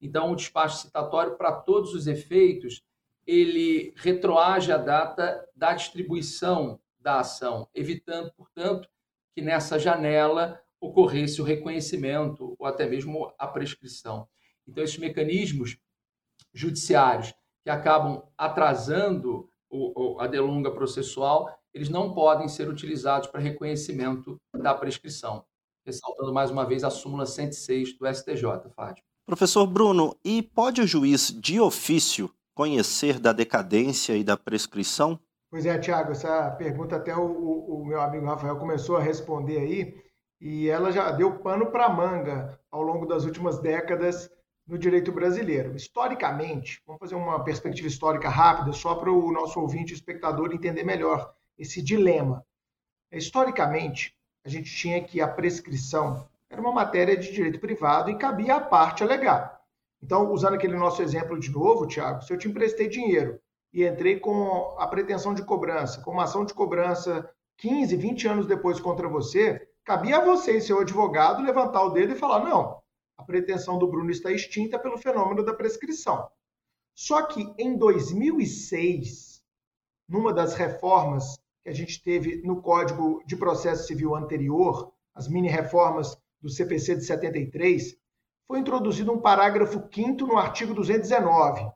[SPEAKER 5] Então, o despacho citatório, para todos os efeitos, ele retroage a data da distribuição da ação, evitando, portanto, que nessa janela ocorresse o reconhecimento ou até mesmo a prescrição. Então, esses mecanismos judiciários que acabam atrasando a delonga processual, eles não podem ser utilizados para reconhecimento da prescrição. Ressaltando mais uma vez a súmula 106 do STJ, Fátima.
[SPEAKER 2] Professor Bruno, e pode o juiz de ofício conhecer da decadência e da prescrição?
[SPEAKER 4] Pois é, Tiago, essa pergunta até o, o, o, meu amigo Rafael começou a responder aí, e ela já deu pano para manga ao longo das últimas décadas no direito brasileiro. Historicamente, vamos fazer uma perspectiva histórica rápida, só para o nosso ouvinte e espectador entender melhor esse dilema. Historicamente, a gente tinha que a prescrição era uma matéria de direito privado e cabia à parte alegar. Então, usando aquele nosso exemplo de novo, Tiago, se eu te emprestei dinheiro e entrei com a pretensão de cobrança, com uma ação de cobrança 15, 20 anos depois contra você, cabia a você e seu advogado levantar o dedo e falar: não, a pretensão do Bruno está extinta pelo fenômeno da prescrição. Só que em 2006, numa das reformas que a gente teve no Código de Processo Civil anterior, as mini reformas do CPC de 73, foi introduzido um parágrafo 5 no artigo 219,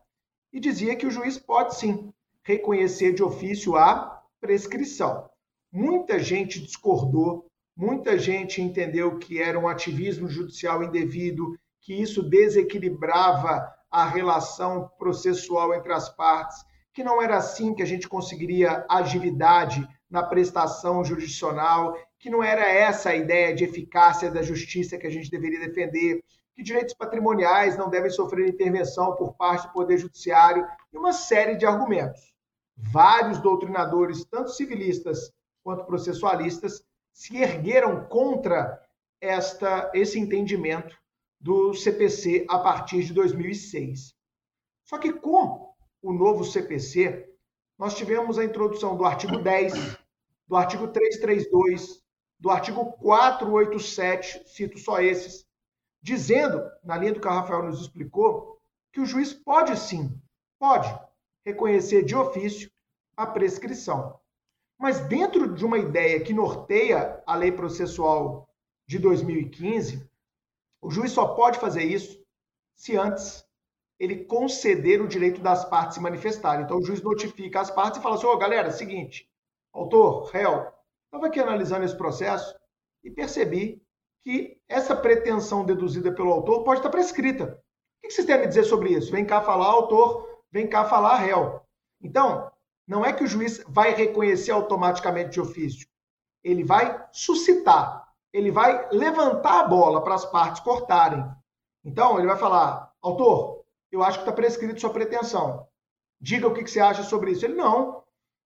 [SPEAKER 4] e dizia que o juiz pode sim reconhecer de ofício a prescrição. Muita gente discordou, muita gente entendeu que era um ativismo judicial indevido, que isso desequilibrava a relação processual entre as partes, que não era assim que a gente conseguiria agilidade na prestação jurisdicional, que não era essa a ideia de eficácia da justiça que a gente deveria defender, que direitos patrimoniais não devem sofrer intervenção por parte do Poder Judiciário e uma série de argumentos. Vários doutrinadores, tanto civilistas quanto processualistas, se ergueram contra esta, esse entendimento do CPC a partir de 2006. Só que com o novo CPC, nós tivemos a introdução do artigo 10, do artigo 332, do artigo 487, cito só esses, dizendo, na linha do que o Rafael nos explicou, que o juiz pode sim, pode reconhecer de ofício a prescrição. Mas dentro de uma ideia que norteia a lei processual de 2015, o juiz só pode fazer isso se antes ele conceder o direito das partes se manifestarem. Então o juiz notifica as partes e fala assim: ô oh, galera, seguinte, autor, réu, estava aqui analisando esse processo e percebi que essa pretensão deduzida pelo autor pode estar prescrita. O que vocês têm a me dizer sobre isso? Vem cá falar autor, vem cá falar réu. Então, não é que o juiz vai reconhecer automaticamente de ofício. Ele vai suscitar, ele vai levantar a bola para as partes cortarem. Então, ele vai falar: autor, eu acho que está prescrito sua pretensão. Diga o que você acha sobre isso. Ele, não.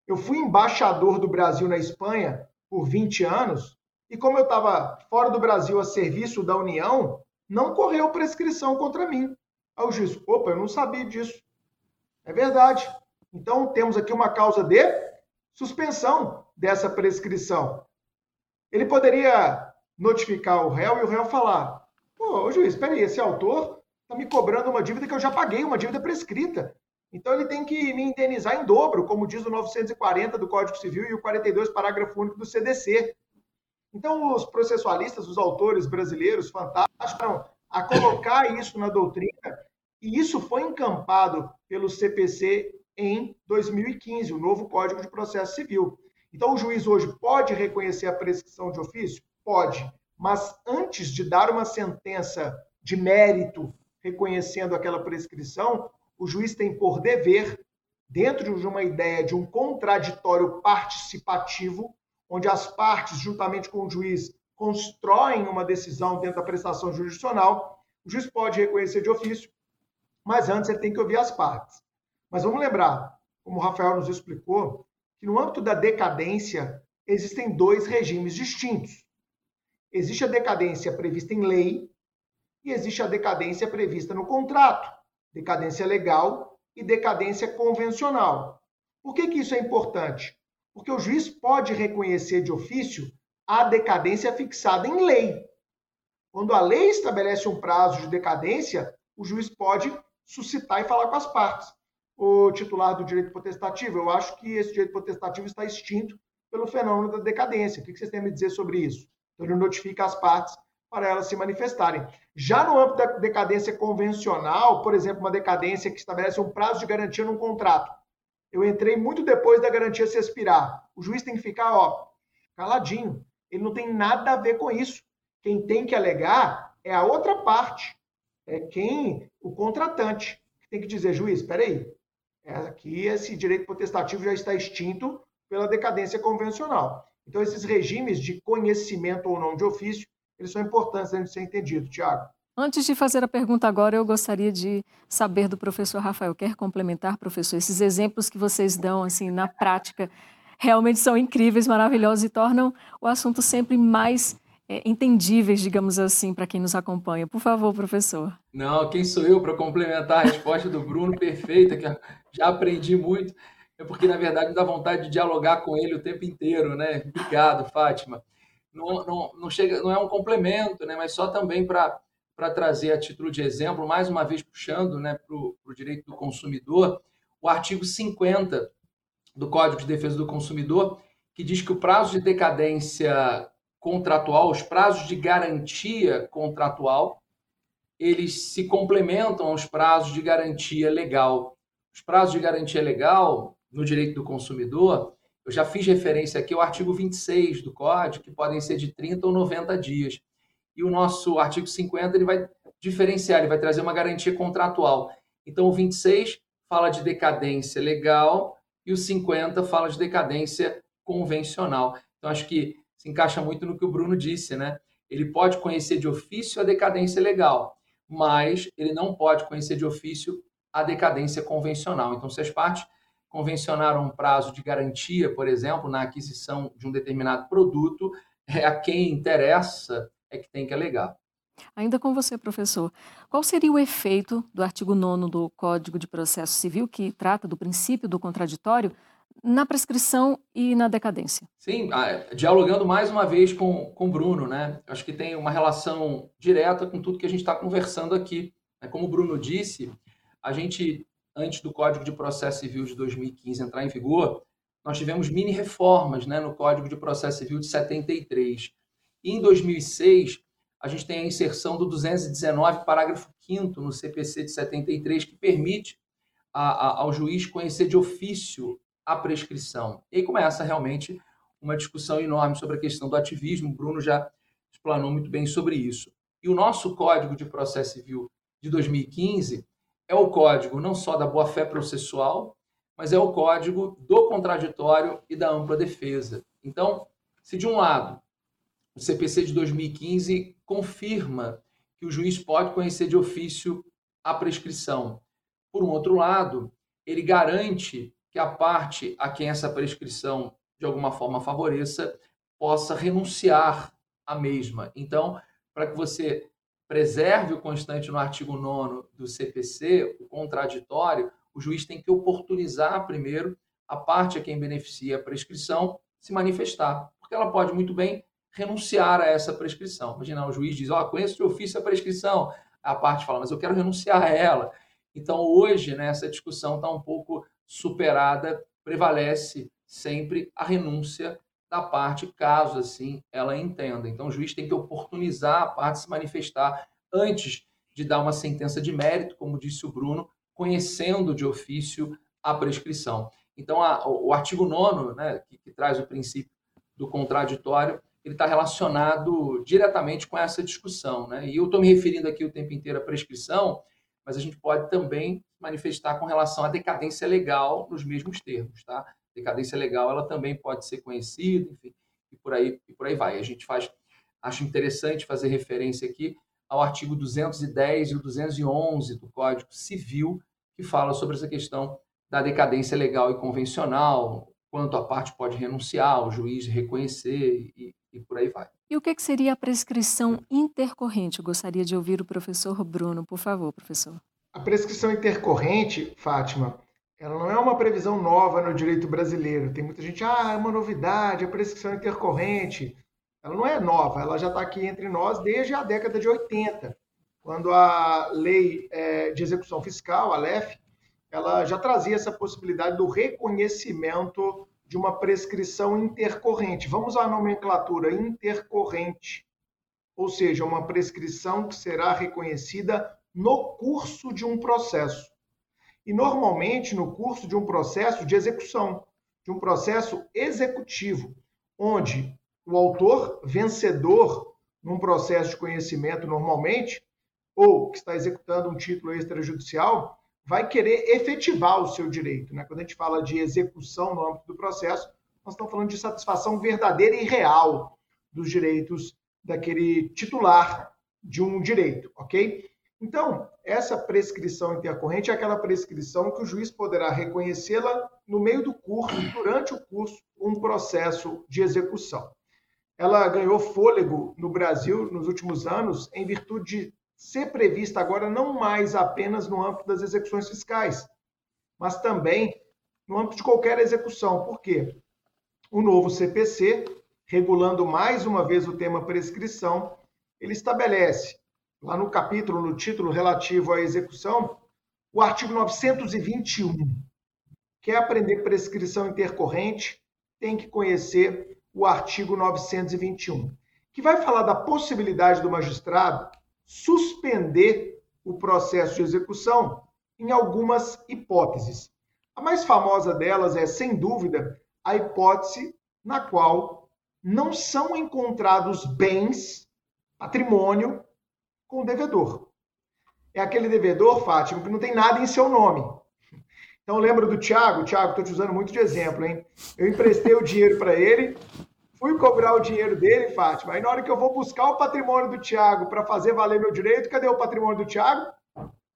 [SPEAKER 4] Eu fui embaixador do Brasil na Espanha por 20 anos e como eu estava fora do Brasil a serviço da União, não correu prescrição contra mim. Aí o juiz, opa, eu não sabia disso. É verdade. Então temos aqui uma causa de suspensão dessa prescrição. Ele poderia notificar o réu e o réu falar: Pô, juiz, espera aí, esse autor está me cobrando uma dívida que eu já paguei, uma dívida prescrita. Então ele tem que me indenizar em dobro, como diz o 940 do Código Civil e o 42, parágrafo único do CDC. Então, os processualistas, os autores brasileiros fantásticos, a colocar isso na doutrina, e isso foi encampado pelo CPC em 2015, o novo Código de Processo Civil. Então, o juiz hoje pode reconhecer a prescrição de ofício? Pode, mas antes de dar uma sentença de mérito reconhecendo aquela prescrição, o juiz tem por dever, dentro de uma ideia de um contraditório participativo, onde as partes, juntamente com o juiz, constroem uma decisão dentro da prestação jurisdicional, o juiz pode reconhecer de ofício, mas antes ele tem que ouvir as partes. Mas vamos lembrar, como o Rafael nos explicou, que no âmbito da decadência existem dois regimes distintos. Existe a decadência prevista em lei e existe a decadência prevista no contrato, decadência legal e decadência convencional. Por que, que isso é importante? Porque o juiz pode reconhecer de ofício a decadência fixada em lei. Quando a lei estabelece um prazo de decadência, o juiz pode suscitar e falar com as partes. O titular do direito potestativo, eu acho que esse direito potestativo está extinto pelo fenômeno da decadência. O que vocês têm a me dizer sobre isso? Então, ele notifica as partes para elas se manifestarem. Já no âmbito da decadência convencional, por exemplo, uma decadência que estabelece um prazo de garantia num contrato, eu entrei muito depois da garantia se expirar. O juiz tem que ficar, ó, caladinho. Ele não tem nada a ver com isso. Quem tem que alegar é a outra parte. É quem, o contratante, que tem que dizer, juiz, espera aí. É, aqui esse direito potestativo já está extinto pela decadência convencional. Então, esses regimes de conhecimento ou não de ofício, eles são importantes de ser entendido, Tiago.
[SPEAKER 3] Antes de fazer a pergunta agora, eu gostaria de saber do professor Rafael. Quer complementar, professor? Esses exemplos que vocês dão assim na prática realmente são incríveis, maravilhosos e tornam o assunto sempre mais é, entendíveis, digamos assim, para quem nos acompanha. Por favor, professor.
[SPEAKER 5] Não, quem sou eu para complementar a resposta do Bruno perfeita, que já aprendi muito, é porque, na verdade, dá vontade de dialogar com ele o tempo inteiro, né? Obrigado, Fátima. Não, não, não, chega, não é um complemento, né? mas só também para para trazer a título de exemplo, mais uma vez puxando né, para o direito do consumidor, o artigo 50 do Código de Defesa do Consumidor, que diz que o prazo de decadência contratual, os prazos de garantia contratual, eles se complementam aos prazos de garantia legal. Os prazos de garantia legal no direito do consumidor, eu já fiz referência aqui ao artigo 26 do Código, que podem ser de 30 ou 90 dias e o nosso artigo 50 ele vai diferenciar, ele vai trazer uma garantia contratual. Então, o 26 fala de decadência legal e o 50 fala de decadência convencional. Então, acho que se encaixa muito no que o Bruno disse, né? Ele pode conhecer de ofício a decadência legal, mas ele não pode conhecer de ofício a decadência convencional. Então, se as partes convencionaram um prazo de garantia, por exemplo, na aquisição de um determinado produto, é a quem interessa é que tem que alegar.
[SPEAKER 3] Ainda com você, professor, qual seria o efeito do artigo 9 do Código de Processo Civil, que trata do princípio do contraditório, na prescrição e na decadência?
[SPEAKER 5] Sim, ah, dialogando mais uma vez com o Bruno, né? Acho que tem uma relação direta com tudo que a gente está conversando aqui. Né? Como o Bruno disse, a gente, antes do Código de Processo Civil de 2015 entrar em vigor, nós tivemos mini reformas né, no Código de Processo Civil de 73 em 2006, a gente tem a inserção do 219, parágrafo 5 no CPC de 73, que permite a, a, ao juiz conhecer de ofício a prescrição. E aí começa realmente uma discussão enorme sobre a questão do ativismo. O Bruno já explanou muito bem sobre isso. E o nosso Código de Processo Civil de 2015 é o código não só da boa-fé processual, mas é o código do contraditório e da ampla defesa. Então, se de um lado o CPC de 2015 confirma que o juiz pode conhecer de ofício a prescrição. Por um outro lado, ele garante que a parte a quem essa prescrição de alguma forma favoreça possa renunciar à mesma. Então, para que você preserve o constante no artigo 9 do CPC, o contraditório, o juiz tem que oportunizar primeiro a parte a quem beneficia a prescrição se manifestar, porque ela pode muito bem renunciar a essa prescrição. Imagina, o juiz diz, ó, oh, conheço de ofício a prescrição. A parte fala, mas eu quero renunciar a ela. Então, hoje, né, essa discussão está um pouco superada, prevalece sempre a renúncia da parte, caso assim ela entenda. Então, o juiz tem que oportunizar a parte se manifestar antes de dar uma sentença de mérito, como disse o Bruno, conhecendo de ofício a prescrição. Então, a, o artigo 9, né, que, que traz o princípio do contraditório, ele está relacionado diretamente com essa discussão. Né? E eu estou me referindo aqui o tempo inteiro à prescrição, mas a gente pode também manifestar com relação à decadência legal nos mesmos termos. Tá? Decadência legal ela também pode ser conhecida, enfim, e por aí, e por aí vai. A gente faz, acho interessante fazer referência aqui ao artigo 210 e o 211 do Código Civil, que fala sobre essa questão da decadência legal e convencional, quanto a parte pode renunciar, o juiz reconhecer e, e por aí vai.
[SPEAKER 3] E o que, seria a prescrição intercorrente? Eu gostaria de ouvir o professor Bruno, por favor, professor.
[SPEAKER 4] A prescrição intercorrente, Fátima, ela não é uma previsão nova no direito brasileiro. Tem muita gente, ah, é uma novidade, a prescrição intercorrente. Ela não é nova, ela já está aqui entre nós desde a década de 80, quando a lei é, de execução fiscal, a LEF, ela já trazia essa possibilidade do reconhecimento de uma prescrição intercorrente. Vamos à nomenclatura intercorrente, ou seja, uma prescrição que será reconhecida no curso de um processo. E normalmente no curso de um processo de execução, de um processo executivo, onde o autor vencedor num processo de conhecimento normalmente, ou que está executando um título extrajudicial, vai querer efetivar o seu direito. Né? Quando a gente fala de execução no âmbito do processo, nós estamos falando de satisfação verdadeira e real dos direitos daquele titular de um direito, ok? Então, essa prescrição intercorrente é aquela prescrição que o juiz poderá reconhecê-la no meio do curso, durante o curso, um processo de execução. Ela ganhou fôlego no Brasil nos últimos anos em virtude de ser prevista agora não mais apenas no âmbito das execuções fiscais, mas também no âmbito de qualquer execução. Por quê? O novo CPC, regulando mais uma vez o tema prescrição, ele estabelece lá no capítulo, no título relativo à execução, o artigo 921. Quer aprender prescrição intercorrente, tem que conhecer o artigo 921, que vai falar da possibilidade do magistrado suspender o processo de execução em algumas hipóteses. A mais famosa delas é, sem dúvida, a hipótese na qual não são encontrados bens, patrimônio, com o devedor. É aquele devedor, Fátima, que não tem nada em seu nome. Então lembra do Tiago? Tiago, estou te usando muito de exemplo, hein? Eu emprestei o dinheiro para ele, fui cobrar o dinheiro dele, Fátima. Aí na hora que eu vou buscar o patrimônio do Tiago para fazer valer meu direito, cadê o patrimônio do Tiago?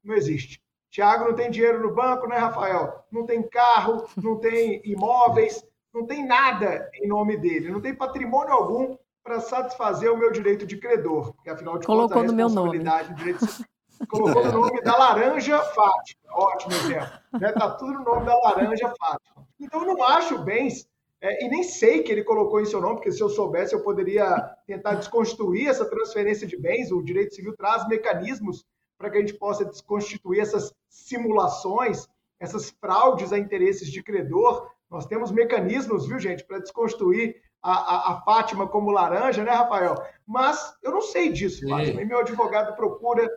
[SPEAKER 4] Não existe. Tiago não tem dinheiro no banco, né, Rafael? Não tem carro, não tem imóveis, não tem nada em nome dele, não tem patrimônio algum para satisfazer o meu direito de credor, porque afinal de
[SPEAKER 3] Colocou
[SPEAKER 4] contas, a responsabilidade
[SPEAKER 3] no
[SPEAKER 4] meu nome. Direito... Colocou no nome da laranja Fátima. Ótimo exemplo. Né? Tá tudo no nome da laranja Fátima. Então, eu não acho bens, é, e nem sei que ele colocou em seu nome, porque se eu soubesse, eu poderia tentar desconstituir essa transferência de bens. O direito civil traz mecanismos para que a gente possa desconstituir essas simulações, essas fraudes a interesses de credor. Nós temos mecanismos, viu, gente, para desconstruir a, a, a, Fátima como laranja, né, Rafael? Mas eu não sei disso, Fátima. E meu advogado procura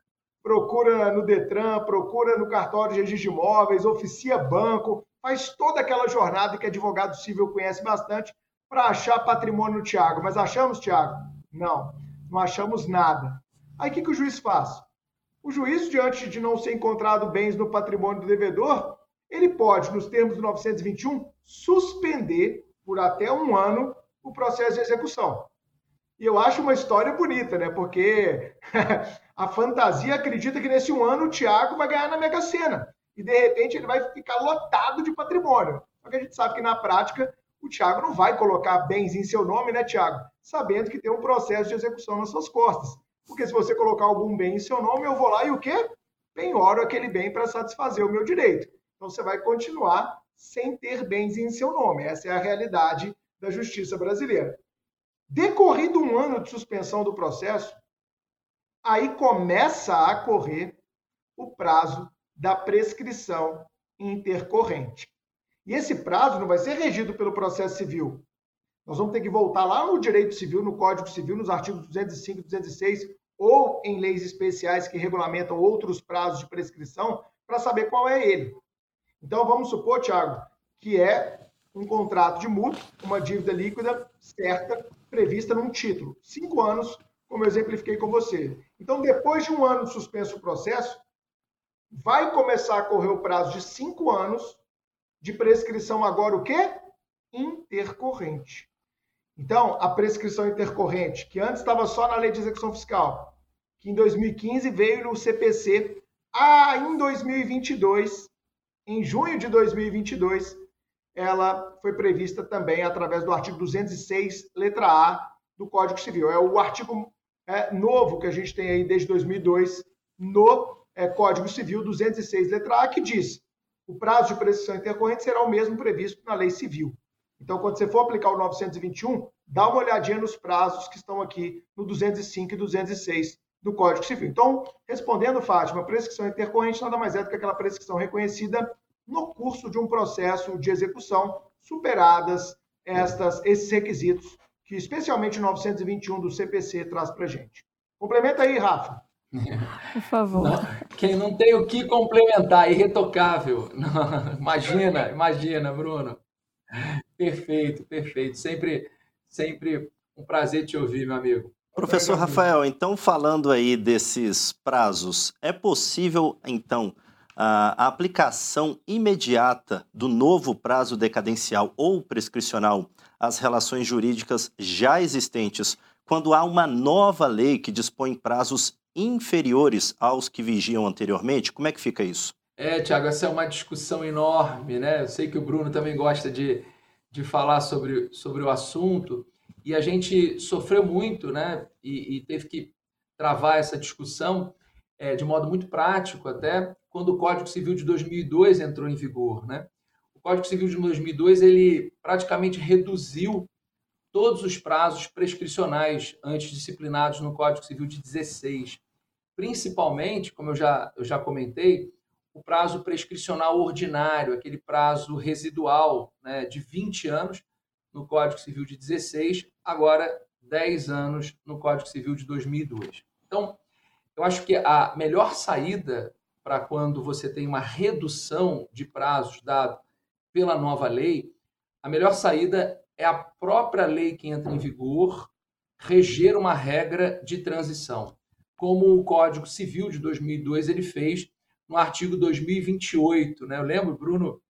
[SPEAKER 4] procura no Detran, procura no cartório de registro de imóveis, oficia banco, faz toda aquela jornada que advogado civil conhece bastante para achar patrimônio no Tiago. Mas achamos, Tiago? Não, não achamos nada. Aí o que, que o juiz faz? O juiz, diante de não ser encontrado bens no patrimônio do devedor, ele pode, nos termos do 921, suspender por até um ano o processo de execução. E eu acho uma história bonita, né? Porque a fantasia acredita que nesse um ano o Thiago vai ganhar na Mega Sena. E de repente ele vai ficar lotado de patrimônio. Só que a gente sabe que na prática o Thiago não vai colocar bens em seu nome, né, Thiago? Sabendo que tem um processo de execução nas suas costas. Porque se você colocar algum bem em seu nome, eu vou lá e o quê? Penhoro aquele bem para satisfazer o meu direito. Então você vai continuar sem ter bens em seu nome. Essa é a realidade da justiça brasileira. Decorrido um ano de suspensão do processo, aí começa a correr o prazo da prescrição intercorrente. E esse prazo não vai ser regido pelo processo civil. Nós vamos ter que voltar lá no direito civil, no Código Civil, nos artigos 205 e 206, ou em leis especiais que regulamentam outros prazos de prescrição, para saber qual é ele. Então, vamos supor, Tiago, que é um contrato de mútuo, uma dívida líquida certa, prevista num título. Cinco anos, como eu exemplifiquei com você. Então, depois de um ano suspenso o processo, vai começar a correr o prazo de cinco anos de prescrição agora o quê? Intercorrente. Então, a prescrição intercorrente, que antes estava só na lei de execução fiscal, que em 2015 veio no CPC, ah, em 2022, em junho de 2022, ela foi prevista também através do artigo 206, letra A do Código Civil. É o artigo é, novo que a gente tem aí desde 2002 no é, Código Civil 206, letra A, que diz o prazo de prescrição intercorrente será o mesmo previsto na lei civil. Então, quando você for aplicar o 921, dá uma olhadinha nos prazos que estão aqui no 205 e 206 do Código Civil. Então, respondendo, Fátima, prescrição intercorrente nada mais é do que aquela prescrição reconhecida no curso de um processo de execução, superadas estas, esses requisitos que especialmente o 921 do CPC traz para gente. Complementa aí, Rafa.
[SPEAKER 3] Por favor.
[SPEAKER 5] Não, quem não tem o que complementar, irretocável. Não, imagina, imagina, Bruno. Perfeito, perfeito. Sempre, sempre um prazer te ouvir, meu amigo.
[SPEAKER 2] Professor Rafael, então falando aí desses prazos, é possível então a aplicação imediata do novo prazo decadencial ou prescricional às relações jurídicas já existentes, quando há uma nova lei que dispõe prazos inferiores aos que vigiam anteriormente? Como é que fica isso?
[SPEAKER 5] É, Tiago, essa é uma discussão enorme, né? Eu sei que o Bruno também gosta de, de falar sobre, sobre o assunto, e a gente sofreu muito, né? E, e teve que travar essa discussão é, de modo muito prático, até quando o Código Civil de 2002 entrou em vigor, né? O Código Civil de 2002 ele praticamente reduziu todos os prazos prescricionais antes disciplinados no Código Civil de 16, principalmente, como eu já, eu já comentei, o prazo prescricional ordinário, aquele prazo residual né, de 20 anos no Código Civil de 16, agora 10 anos no Código Civil de 2002. Então, eu acho que a melhor saída para quando você tem uma redução de prazos dado pela nova lei, a melhor saída é a própria lei que entra em vigor reger uma regra de transição, como o Código Civil de 2002 ele fez no artigo 2028. Né? Eu lembro, Bruno,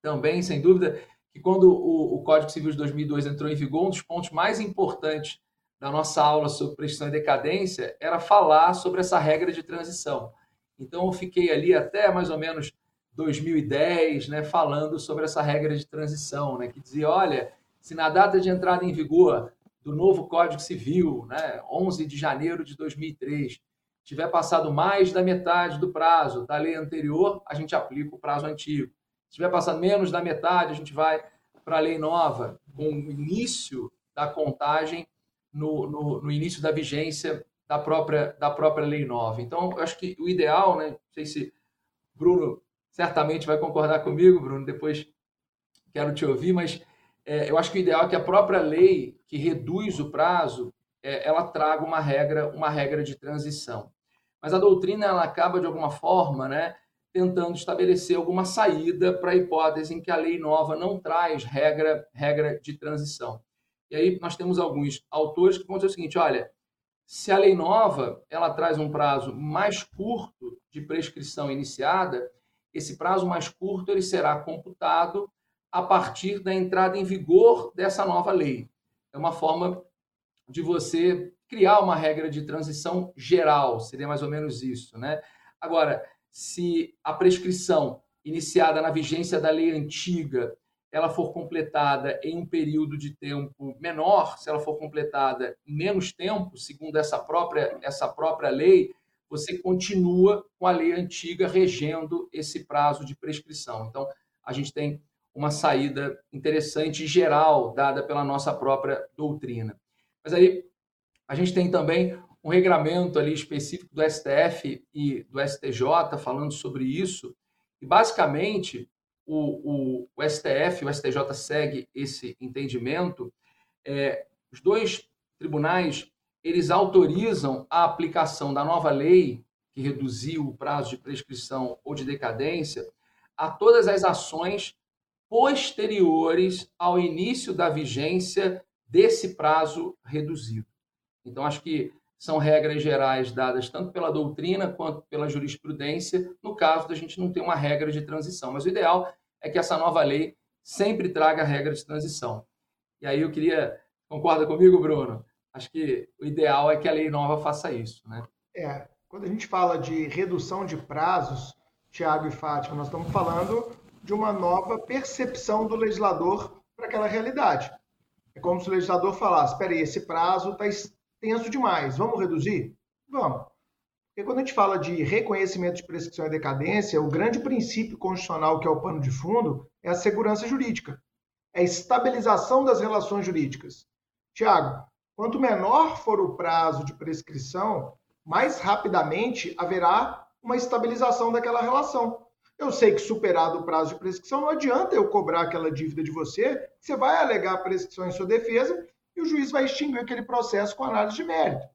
[SPEAKER 5] também, sem dúvida, que quando o, o Código Civil de 2002 entrou em vigor, um dos pontos mais importantes da nossa aula sobre prescrição e decadência era falar sobre essa regra de transição. Então, eu fiquei ali até mais ou menos 2010, né, falando sobre essa regra de transição, né, que dizia, olha, se na data de entrada em vigor do novo Código Civil, né, 11 de janeiro de 2003, tiver passado mais da metade do prazo da lei anterior, a gente aplica o prazo antigo. Se tiver passado menos da metade, a gente vai para a lei nova, com o início da contagem no, no, no, início da vigência da própria, da própria lei nova. Então, eu acho que o ideal, né, não sei se Bruno certamente vai concordar comigo, Bruno, depois quero te ouvir, mas é, eu acho que o ideal é que a própria lei que reduz o prazo, é, ela traga uma regra, uma regra de transição. Mas a doutrina ela acaba de alguma forma, né, tentando estabelecer alguma saída para a hipótese em que a lei nova não traz regra, regra de transição. E aí nós temos alguns autores que vão dizer o seguinte, olha, se a lei nova ela traz um prazo mais curto de prescrição iniciada, esse prazo mais curto ele será computado a partir da entrada em vigor dessa nova lei. É uma forma de você criar uma regra de transição geral, seria mais ou menos isso, né? Agora, se a prescrição iniciada na vigência da lei antiga, ela for completada em um período de tempo menor, se ela for completada em menos tempo, segundo essa própria essa própria lei, você continua com a lei antiga regendo esse prazo de prescrição. Então, a gente tem uma saída interessante e geral dada pela nossa própria doutrina. Mas aí a gente tem também um regramento ali específico do STF e do STJ falando sobre isso. E basicamente o, o, o STF e o STJ segue esse entendimento. É, os dois tribunais eles autorizam a aplicação da nova lei que reduziu o prazo de prescrição ou de decadência a todas as ações posteriores ao início da vigência desse prazo reduzido. Então, acho que são regras gerais dadas tanto pela doutrina quanto pela jurisprudência, no caso da gente não ter uma regra de transição. Mas o ideal é que essa nova lei sempre traga regra de transição. E aí eu queria. Concorda comigo, Bruno? Acho que o ideal é que a lei nova faça isso, né?
[SPEAKER 4] É. Quando a gente fala de redução de prazos, Tiago e Fátima, nós estamos falando de uma nova percepção do legislador para aquela realidade. É como se o legislador falasse: espera aí, esse prazo está tenso demais, vamos reduzir? Vamos. Porque quando a gente fala de reconhecimento de prescrição e decadência, o grande princípio constitucional que é o pano de fundo é a segurança jurídica, é a estabilização das relações jurídicas. Tiago, quanto menor for o prazo de prescrição, mais rapidamente haverá uma estabilização daquela relação. Eu sei que superado o prazo de prescrição, não adianta eu cobrar aquela dívida de você, você vai alegar a prescrição em sua defesa e o juiz vai extinguir aquele processo com análise de mérito.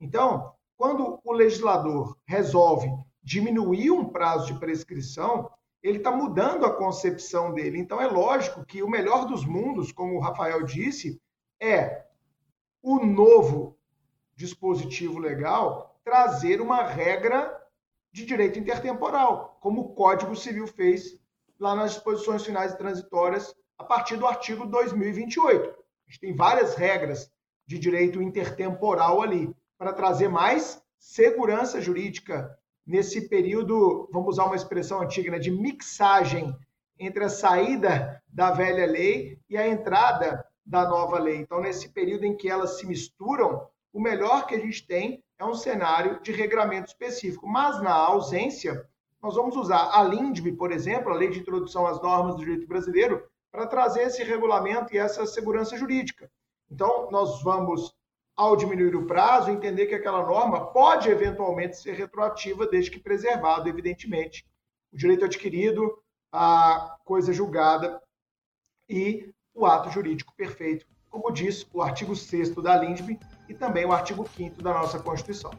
[SPEAKER 4] Então, quando o legislador resolve diminuir um prazo de prescrição, ele está mudando a concepção dele. Então, é lógico que o melhor dos mundos, como o Rafael disse, é o novo dispositivo legal trazer uma regra de direito intertemporal, como o Código Civil fez lá nas disposições finais e transitórias a partir do artigo 2028. A gente tem várias regras de direito intertemporal ali para trazer mais segurança jurídica nesse período, vamos usar uma expressão antiga, né, de mixagem entre a saída da velha lei e a entrada da nova lei. Então, nesse período em que elas se misturam, o melhor que a gente tem é um cenário de regramento específico. Mas, na ausência, nós vamos usar a LINDB, por exemplo, a Lei de Introdução às Normas do Direito Brasileiro, para trazer esse regulamento e essa segurança jurídica. Então, nós vamos, ao diminuir o prazo, entender que aquela norma pode eventualmente ser retroativa, desde que preservado, evidentemente, o direito adquirido, a coisa julgada e o ato jurídico perfeito, como diz o artigo 6 da LINDB e também o artigo 5 da nossa Constituição.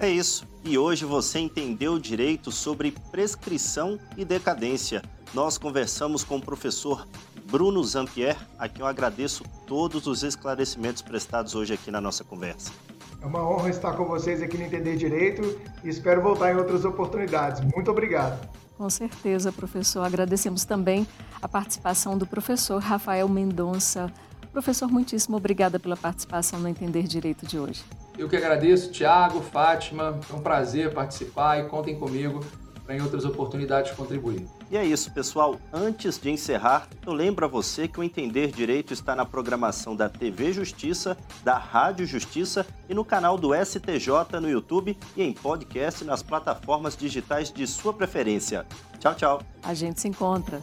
[SPEAKER 2] É isso. E hoje você entendeu direito sobre prescrição e decadência. Nós conversamos com o professor Bruno Zampier, a quem eu agradeço todos os esclarecimentos prestados hoje aqui na nossa conversa.
[SPEAKER 4] É uma honra estar com vocês aqui no Entender Direito e espero voltar em outras oportunidades. Muito obrigado.
[SPEAKER 3] Com certeza, professor. Agradecemos também a participação do professor Rafael Mendonça. Professor, muitíssimo obrigada pela participação no Entender Direito de hoje.
[SPEAKER 5] Eu que agradeço, Tiago, Fátima. É um prazer participar e contem comigo para em outras oportunidades contribuir.
[SPEAKER 2] E é isso, pessoal. Antes de encerrar, eu lembro a você que o Entender Direito está na programação da TV Justiça, da Rádio Justiça e no canal do STJ no YouTube e em podcast nas plataformas digitais de sua preferência. Tchau, tchau.
[SPEAKER 3] A gente se encontra.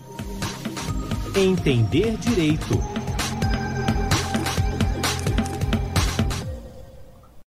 [SPEAKER 1] Entender Direito